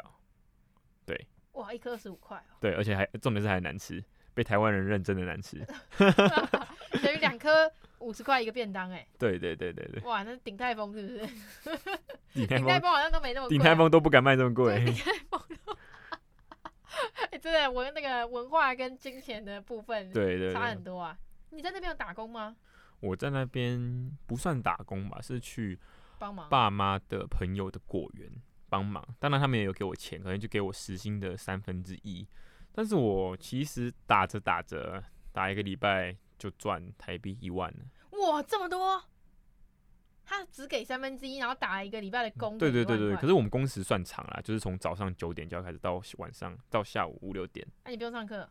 对。哇，一颗二十五块哦。对，而且还重点是还难吃。被台湾人认真的难吃，*laughs* *laughs* 等于两颗五十块一个便当哎、欸。对对对对对。哇，那鼎泰丰是不是？鼎泰丰好像都没那么贵、啊。鼎泰丰都不敢卖这么贵。鼎泰丰都。哎、*laughs* 欸，真的，我那个文化跟金钱的部分，对对差很多啊。你在那边有打工吗？我在那边不算打工吧，是去帮忙爸妈的朋友的果园帮忙。当然他们也有给我钱，可能就给我时薪的三分之一。但是我其实打着打着，打一个礼拜就赚台币一万了。哇，这么多！他只给三分之一，然后打一个礼拜的工。对对对对，可是我们工时算长啦，就是从早上九点就要开始到晚上到下午五六点。那、啊、你不用上课？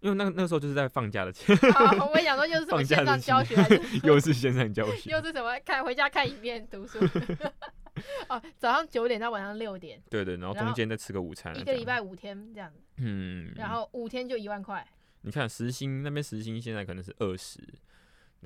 因为那那个时候就是在放假的前。我也想说，又是什么 *laughs* 线上教学？*laughs* 又是线上教学？又是什么？看回家看影片读书。*laughs* 哦，早上九点到晚上六点。对对，然后中间再吃个午餐。一个礼拜五天这样子。嗯。然后五天就一万块。你看时薪那边时薪现在可能是二十，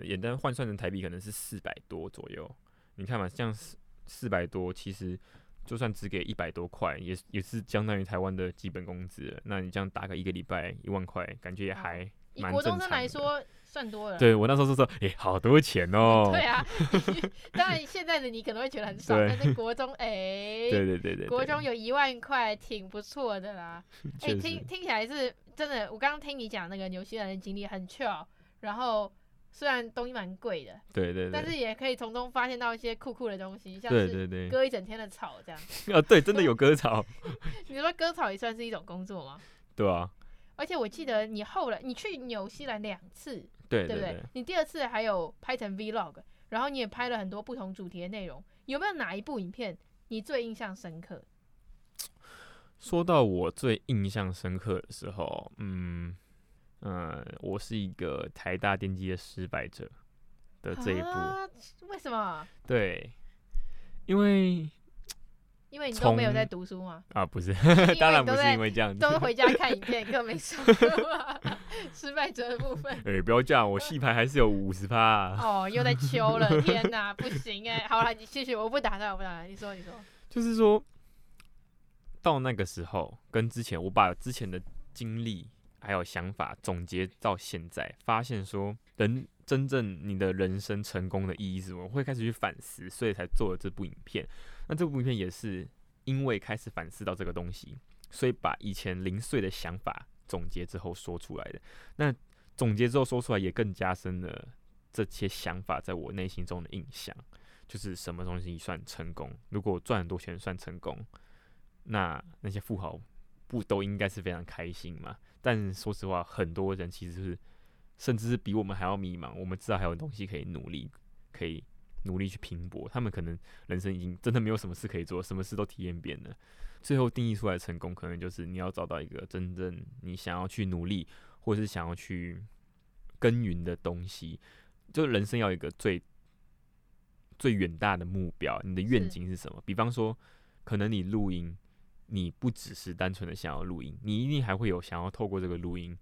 简单换算成台币可能是四百多左右。你看嘛，这样四四百多，其实就算只给一百多块，也也是相当于台湾的基本工资。那你这样打个一个礼拜一万块，感觉也还蛮正常的。以国中生来说。算多了，对我那时候是说，哎、欸，好多钱哦。*laughs* 对啊，*laughs* 当然现在的你可能会觉得很少，但是国中，哎、欸，对对对对，国中有一万块，挺不错的啦。*laughs* 哎、欸，听听起来是真的。我刚刚听你讲那个纽西兰的经历很 chill，然后虽然东西蛮贵的，对，对对，但是也可以从中发现到一些酷酷的东西，像是割一整天的草这样。啊，对，真的有割草。你说割草也算是一种工作吗？对啊。而且我记得你后来你去纽西兰两次。对，对，不对？你第二次还有拍成 Vlog，然后你也拍了很多不同主题的内容。有没有哪一部影片你最印象深刻？说到我最印象深刻的时候，嗯嗯、呃，我是一个台大电机的失败者的这一部。啊、为什么？对，因为。*tsk* 因为你都没有在读书吗？啊，不是，当然不是因为这样子，都是回家看影片，*laughs* 更没上。*laughs* 失败者的部分。*laughs* 哎、欸，不要这样，我戏牌还是有五十趴。哦，又在秋了，*laughs* 天哪，不行哎！好了，你继续，我不打断，我不打断，你说，你说。就是说，到那个时候，跟之前，我把之前的经历还有想法总结到现在，发现说，人真正你的人生成功的意义是什么？我会开始去反思，所以才做了这部影片。那这部影片也是因为开始反思到这个东西，所以把以前零碎的想法总结之后说出来的。那总结之后说出来，也更加深了这些想法在我内心中的印象，就是什么东西算成功？如果赚很多钱算成功，那那些富豪不都应该是非常开心吗？但说实话，很多人其实是甚至是比我们还要迷茫。我们知道还有东西可以努力，可以。努力去拼搏，他们可能人生已经真的没有什么事可以做，什么事都体验遍了。最后定义出来的成功，可能就是你要找到一个真正你想要去努力，或是想要去耕耘的东西。就人生要有一个最最远大的目标，你的愿景是什么？比方说，可能你录音，你不只是单纯的想要录音，你一定还会有想要透过这个录音。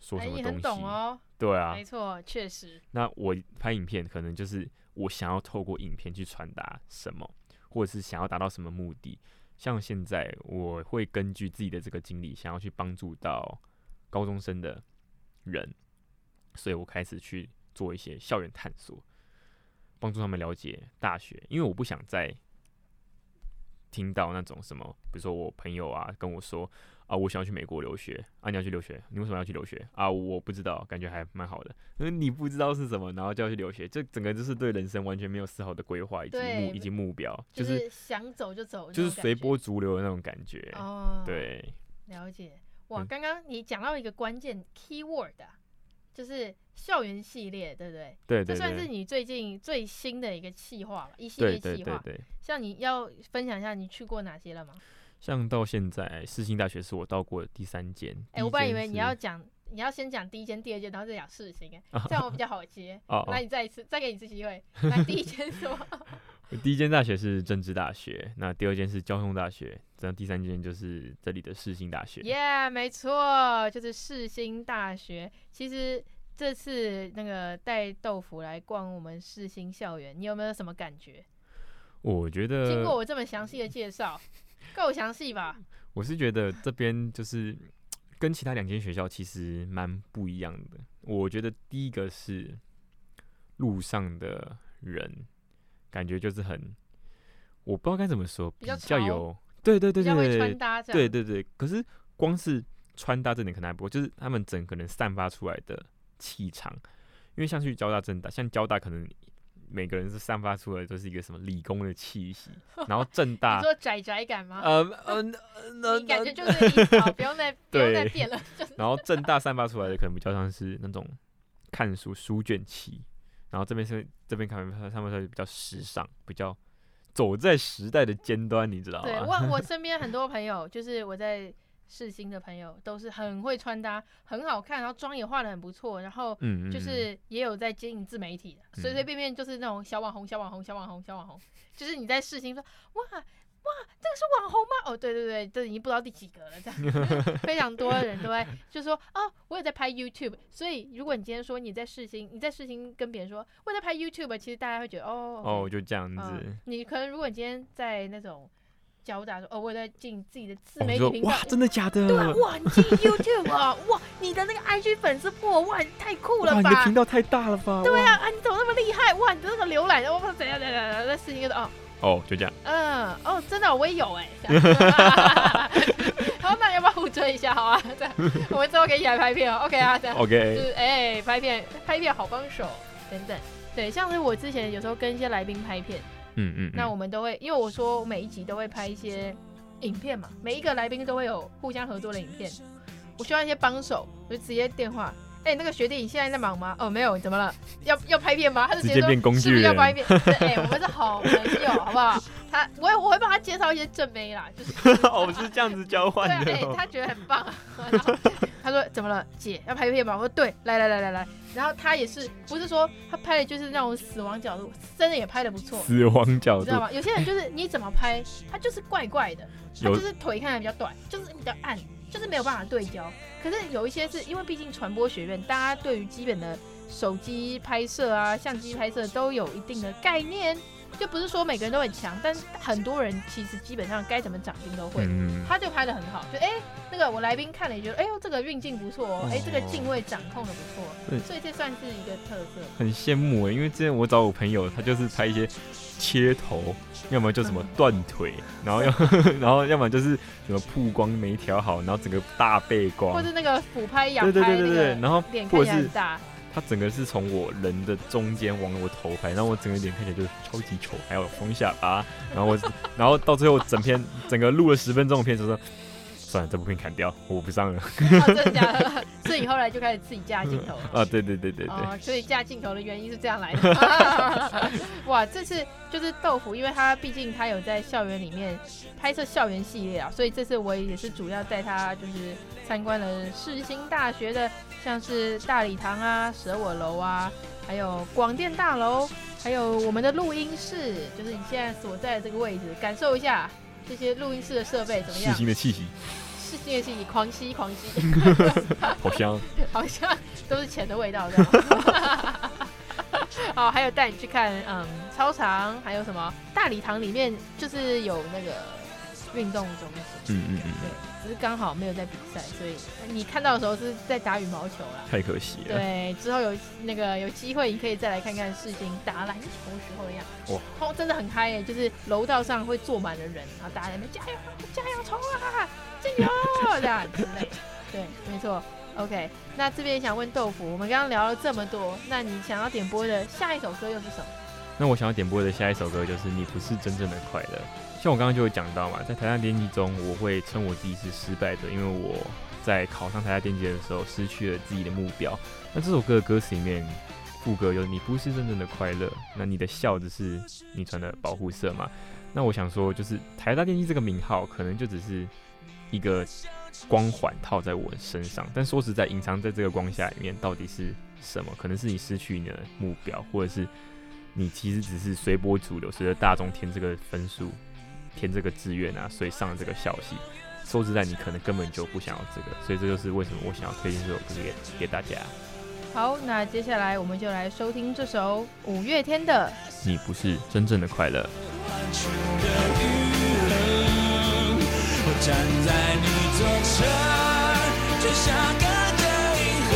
说什么东西？对啊，没错，确实。那我拍影片，可能就是我想要透过影片去传达什么，或者是想要达到什么目的。像现在我会根据自己的这个经历，想要去帮助到高中生的人，所以我开始去做一些校园探索，帮助他们了解大学，因为我不想再听到那种什么，比如说我朋友啊跟我说。啊，我想要去美国留学啊！你要去留学，你为什么要去留学啊？我不知道，感觉还蛮好的。因为你不知道是什么，然后就要去留学，这整个就是对人生完全没有丝毫的规划以及目以及目标，就是、想走就走，就是随波逐流的那种感觉。哦，对，了解。哇，刚刚你讲到一个关键 keyword 啊，就是校园系列，对不对？对，这算是你最近最新的一个计划吧？一系列计划。对对对对。像你要分享一下你去过哪些了吗？像到现在，世新大学是我到过的第三间。哎、欸，我本来以为你要讲，你要先讲第一间、第二间，然后再讲世新，哎，这样我比较好接。*laughs* 哦，那你再一次，再给你一次机会。*laughs* 那第一间是什么？*laughs* 第一间大学是政治大学，那第二间是交通大学，这样第三间就是这里的世新大学。耶，yeah, 没错，就是世新大学。其实这次那个带豆腐来逛我们世新校园，你有没有什么感觉？我觉得经过我这么详细的介绍。够详细吧？我是觉得这边就是跟其他两间学校其实蛮不一样的。我觉得第一个是路上的人，感觉就是很，我不知道该怎么说，比较，比较有，对对对对对，对对对。可是光是穿搭这点可能还不够，就是他们整个人散发出来的气场，因为像去交大、政大，像交大可能。每个人是散发出来都是一个什么理工的气息，*laughs* 然后正大，你说宅宅感吗？呃呃，*laughs* 你感觉就是 *laughs* 不用再不用再变了。然后正大散发出来的可能比较像是那种看书书卷气，然后这边是这边看他们说比较时尚，比较走在时代的尖端，你知道吗？对，我我身边很多朋友，就是我在。世新的朋友都是很会穿搭，很好看，然后妆也化的很不错，然后就是也有在经营自媒体的，随随便便就是那种小网红、小网红、小网红、小网红，就是你在世新说哇哇，这个是网红吗？哦，对对对，这已经不知道第几个了，这样 *laughs* 非常多的人都在就说哦，我也在拍 YouTube，所以如果你今天说你在世新，你在世新跟别人说我在拍 YouTube，其实大家会觉得哦哦，就这样子、嗯。你可能如果你今天在那种。交大说：“哦，我也在进自己的自媒体频道。哇，真的假的？对啊，哇，你进 YouTube 啊，*laughs* 哇，你的那个 IG 粉丝破万，太酷了吧？你的频道太大了吧？对啊，啊，你怎么那么厉害？哇，你的那个浏览，我怎样怎样怎样？那世新的哦，哦，就这样。嗯，哦，真的，我也有哎。好，那要不要互追一下？好啊，这样，我们之后可以一起来拍片哦。OK 啊，这样。OK。就是哎，拍片，拍片好帮手等等。对，像是我之前有时候跟一些来宾拍片。”嗯嗯，那我们都会，因为我说我每一集都会拍一些影片嘛，每一个来宾都会有互相合作的影片。我需要一些帮手，我就直接电话，哎、欸，那个学弟你现在在忙吗？哦，没有，怎么了？要要拍片吗？他就直接说，是不是要拍片？哎、欸，我们是好朋友，好不好？他，我我会帮他介绍一些正妹啦，就是，*laughs* 哦，是这样子交换的、哦。对，哎、欸，他觉得很棒。*laughs* 他说怎么了，姐要拍片吗？我说对，来来来来来。然后他也是，不是说他拍的就是那种死亡角度，真的也拍的不错。死亡角度，知道吗？有些人就是你怎么拍，他就是怪怪的，他就是腿看起来比较短，就是比较暗，就是没有办法对焦。*laughs* 可是有一些是因为毕竟传播学院，大家对于基本的手机拍摄啊、相机拍摄都有一定的概念。就不是说每个人都很强，但很多人其实基本上该怎么掌镜都会。嗯、他就拍得很好，就哎、欸，那个我来宾看了也觉得，哎呦这个运镜不错哦，哎、欸、这个镜位掌控的不错，对所以这算是一个特色。很羡慕哎，因为之前我找我朋友，他就是拍一些切头，要么就什么断腿，嗯、然后要 *laughs* 然后要么就是什么曝光没调好，然后整个大背光，或者那个俯拍仰拍，对对对对对，然后脸看起他整个是从我人的中间往我头拍，然后我整个脸看起来就超级丑，还有双下巴，然后我，*laughs* 然后到最后整片整个录了十分钟的片，子说算了，这部片砍掉，我不上了。*laughs* 哦、真的假的？*laughs* 所以你后来就开始自己架镜头啊？*laughs* 对对对对对。哦，所以架镜头的原因是这样来的。哇，这次就是豆腐，因为他毕竟他有在校园里面拍摄校园系列啊，所以这次我也是主要带他就是参观了世新大学的。像是大礼堂啊、舍我楼啊，还有广电大楼，还有我们的录音室，就是你现在所在的这个位置，感受一下这些录音室的设备怎么样？世新的气息，世新的气息，狂吸狂吸，*laughs* 好香，*laughs* 好香，都是钱的味道，这样。*laughs* 好，还有带你去看，嗯，操场，还有什么大礼堂里面就是有那个运动中心。嗯嗯嗯，对，只是刚好没有在比赛，所以你看到的时候是在打羽毛球啦。太可惜了。对，之后有那个有机会，你可以再来看看世新打篮球时候的样子。哇，哦，真的很嗨耶！就是楼道上会坐满了人，然后大家在那边加油加油冲啊，加油这样之类。对，没错。OK，那这边也想问豆腐，我们刚刚聊了这么多，那你想要点播的下一首歌又是什么？那我想要点播的下一首歌就是《你不是真正的快乐》。像我刚刚就有讲到嘛，在台大电机中，我会称我自己是失败者，因为我在考上台大电机的时候失去了自己的目标。那这首歌的歌词里面副歌有“你不是真正的快乐”，那你的笑只是你穿的保护色嘛？那我想说，就是台大电机这个名号，可能就只是一个。光环套在我身上，但说实在，隐藏在这个光下里面到底是什么？可能是你失去你的目标，或者是你其实只是随波逐流，随着大众填这个分数、填这个志愿啊，所以上了这个校系。说实在，你可能根本就不想要这个，所以这就是为什么我想要推荐这首歌给给大家。好，那接下来我们就来收听这首五月天的《你不是真正的快乐》。站在你左侧，就像隔着银河，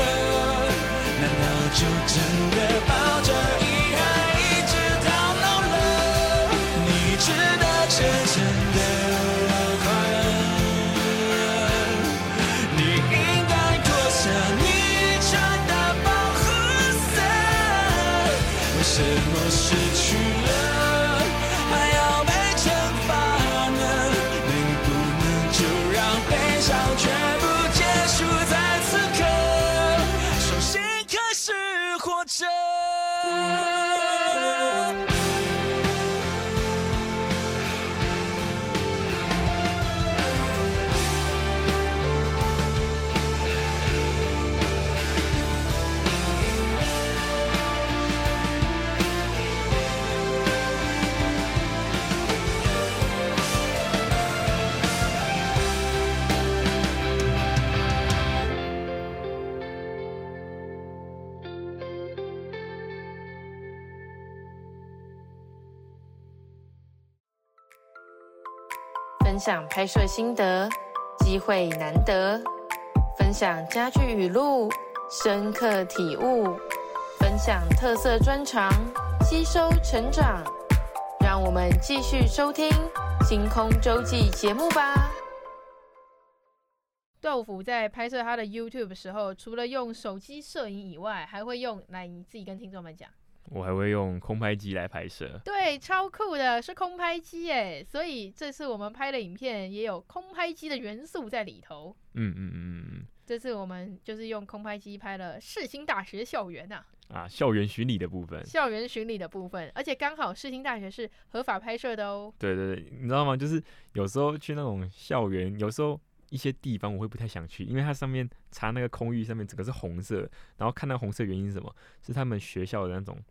难道就真的享拍摄心得，机会难得；分享家具语录，深刻体悟；分享特色专长，吸收成长。让我们继续收听《星空周记》节目吧。豆腐在拍摄他的 YouTube 的时候，除了用手机摄影以外，还会用，来你自己跟听众们讲。我还会用空拍机来拍摄，对，超酷的，是空拍机哎！所以这次我们拍的影片也有空拍机的元素在里头。嗯嗯嗯嗯，这次我们就是用空拍机拍了世新大学校园呐，啊，校园巡礼的部分，校园巡礼的部分，而且刚好世新大学是合法拍摄的哦。对对对，你知道吗？就是有时候去那种校园，有时候。一些地方我会不太想去，因为它上面插那个空域上面整个是红色，然后看到红色原因是什么？是他们学校的那种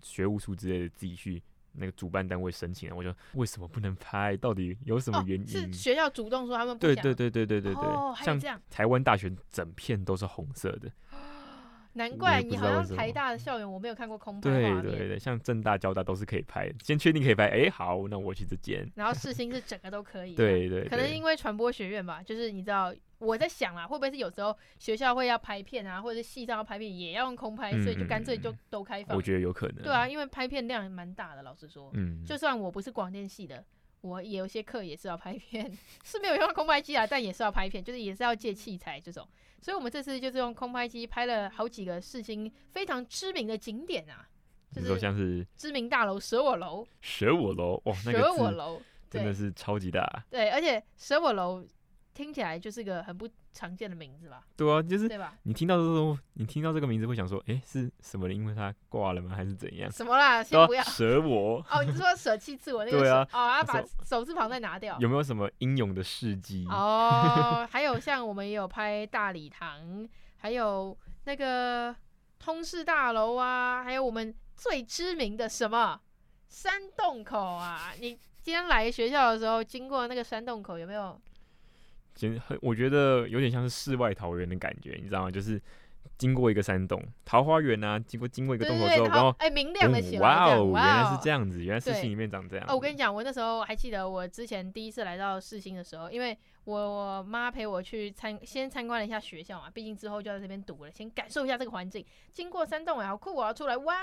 学务处之类的自己去那个主办单位申请的。我就为什么不能拍？到底有什么原因？哦、是学校主动说他们不对对对对对对对，哦、像台湾大学整片都是红色的。*gasps* 难怪你好像台大的校园，我没有看过空拍。对对对，像正大、交大都是可以拍。先确定可以拍，哎、欸，好，那我去这间。然后世 *laughs* 新是整个都可以。对，对对。可能因为传播学院吧，就是你知道，我在想啊，会不会是有时候学校会要拍片啊，或者是系上要拍片也要用空拍，嗯、所以就干脆就都开放。我觉得有可能。对啊，因为拍片量也蛮大的，老实说。嗯。就算我不是广电系的，我也有些课也是要拍片，*laughs* 是没有用空拍机啊，但也是要拍片，就是也是要借器材这种。所以，我们这次就是用空拍机拍了好几个世新非常知名的景点啊，就是像是知名大楼舍我楼，舍我楼哇，那个舍我楼真的是超级大，对，而且舍我楼。听起来就是个很不常见的名字吧？对啊，就是对吧？你听到这种，你听到这个名字会想说，哎，是什么？因为他挂了吗？还是怎样？什么啦？先不要舍我哦！你是说舍弃自我那个？对啊，哦，要把手字旁再拿掉。有没有什么英勇的事迹？哦，*laughs* 还有像我们也有拍大礼堂，还有那个通事大楼啊，还有我们最知名的什么山洞口啊？你今天来学校的时候经过那个山洞口，有没有？我觉得有点像是世外桃源的感觉，你知道吗？就是经过一个山洞，桃花源啊，经过经过一个洞口之后，然后哎，明亮的起来，哇哦，原来是这样子，原来世新里面长这样。哦，我跟你讲，我那时候还记得我之前第一次来到世新的时候，因为我我妈陪我去参先参观了一下学校嘛，毕竟之后就要在这边读了，先感受一下这个环境。经过山洞，好酷，我要出来，哇，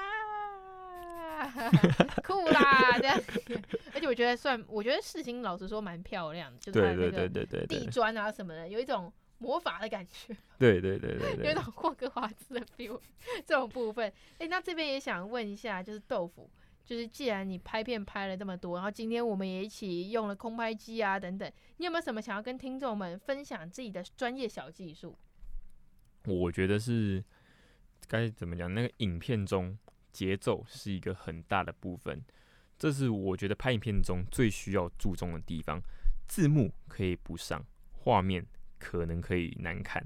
*laughs* 酷啦，这样。而且我觉得算，我觉得世新老实说蛮漂亮的，就是它那个地砖啊什么的，有一种。魔法的感觉，对对对对对，有种霍格华兹的 feel，这种部分。哎、欸，那这边也想问一下，就是豆腐，就是既然你拍片拍了这么多，然后今天我们也一起用了空拍机啊等等，你有没有什么想要跟听众们分享自己的专业小技术？我觉得是该怎么讲，那个影片中节奏是一个很大的部分，这是我觉得拍影片中最需要注重的地方。字幕可以不上，画面。可能可以难看，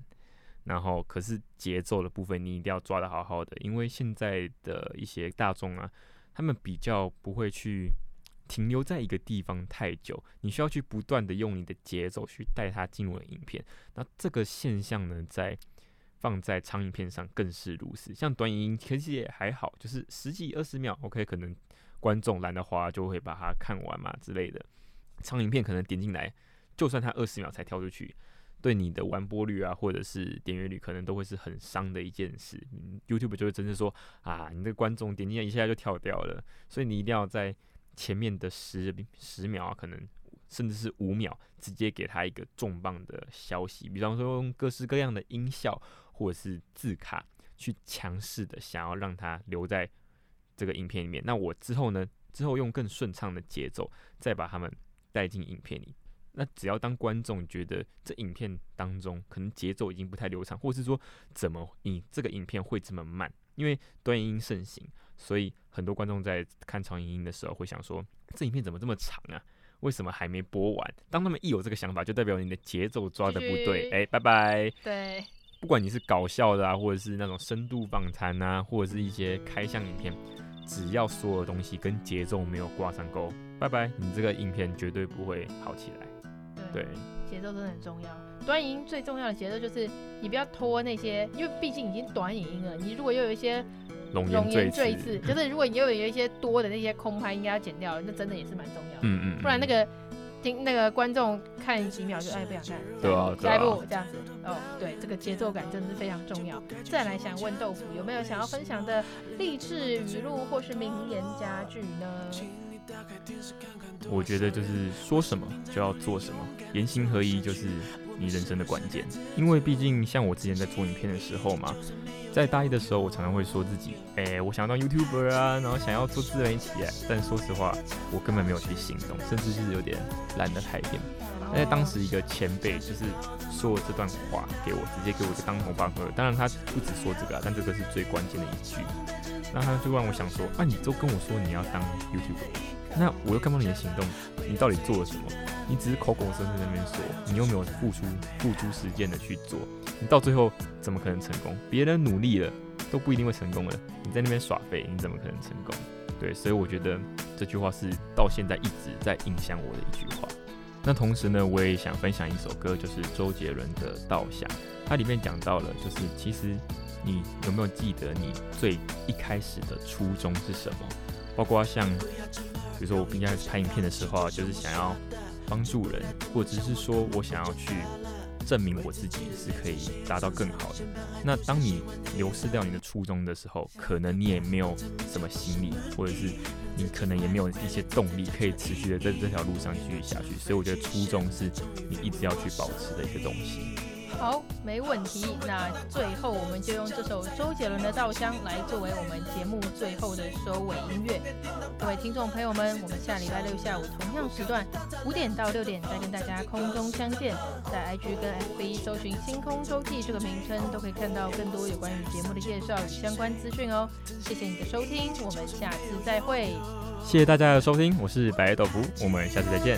然后可是节奏的部分你一定要抓得好好的，因为现在的一些大众啊，他们比较不会去停留在一个地方太久，你需要去不断的用你的节奏去带他进入影片。那这个现象呢，在放在长影片上更是如此。像短影音其实也还好，就是十几二十秒，OK，可能观众懒得花就会把它看完嘛之类的。长影片可能点进来，就算它二十秒才跳出去。对你的完播率啊，或者是点阅率，可能都会是很伤的一件事。YouTube 就会真的说啊，你这个观众点进来一下就跳掉了，所以你一定要在前面的十十秒啊，可能甚至是五秒，直接给他一个重磅的消息，比方说用各式各样的音效或者是字卡，去强势的想要让它留在这个影片里面。那我之后呢，之后用更顺畅的节奏，再把它们带进影片里。那只要当观众觉得这影片当中可能节奏已经不太流畅，或是说怎么你这个影片会这么慢？因为短影音盛行，所以很多观众在看长影音的时候会想说，这影片怎么这么长啊？为什么还没播完？当他们一有这个想法，就代表你的节奏抓的不对。哎、欸，拜拜。对，不管你是搞笑的啊，或者是那种深度访谈啊，或者是一些开箱影片，只要所有东西跟节奏没有挂上钩，拜拜，你这个影片绝对不会好起来。对，节奏真的很重要。短影音最重要的节奏就是你不要拖那些，因为毕竟已经短影音了。你如果又有一些冗言赘赘字，就是如果你又有一些多的那些空拍，应该要剪掉，那真的也是蛮重要的。嗯，嗯嗯。不然那个听那个观众看几秒就哎不想看，对啊，下一步这样子。哦，对，这个节奏感真的是非常重要。再来想问豆腐有没有想要分享的励志语录或是名言佳句呢？我觉得就是说什么就要做什么，言行合一就是你人生的关键。因为毕竟像我之前在做影片的时候嘛，在大一的时候，我常常会说自己，哎、我想要当 YouTuber 啊，然后想要做自媒体啊。但说实话，我根本没有去行动，甚至是有点懒得拍片。在当时一个前辈就是说了这段话给我，直接给我一个当头棒喝。当然他不止说这个啊，但这个是最关键的一句。那他就让我想说，啊，你都跟我说你要当 YouTuber。那我又看不到你的行动，你到底做了什么？你只是口口声声在那边说，你又没有付出、付出实践的去做，你到最后怎么可能成功？别人努力了都不一定会成功了，你在那边耍废，你怎么可能成功？对，所以我觉得这句话是到现在一直在影响我的一句话。那同时呢，我也想分享一首歌，就是周杰伦的《稻香》，它里面讲到了，就是其实你有没有记得你最一开始的初衷是什么？包括像。比如说，我平常拍影片的时候啊，就是想要帮助人，或者是说我想要去证明我自己是可以达到更好的。那当你流失掉你的初衷的时候，可能你也没有什么心力，或者是你可能也没有一些动力可以持续的在这条路上继续下去。所以我觉得初衷是你一直要去保持的一个东西。好，没问题。那最后我们就用这首周杰伦的《稻香》来作为我们节目最后的收尾音乐。各位听众朋友们，我们下礼拜六下午同样时段五点到六点再跟大家空中相见。在 IG 跟 FB 搜寻“星空周记”这个名称，都可以看到更多有关于节目的介绍与相关资讯哦。谢谢你的收听，我们下次再会。谢谢大家的收听，我是白豆腐，我们下次再见。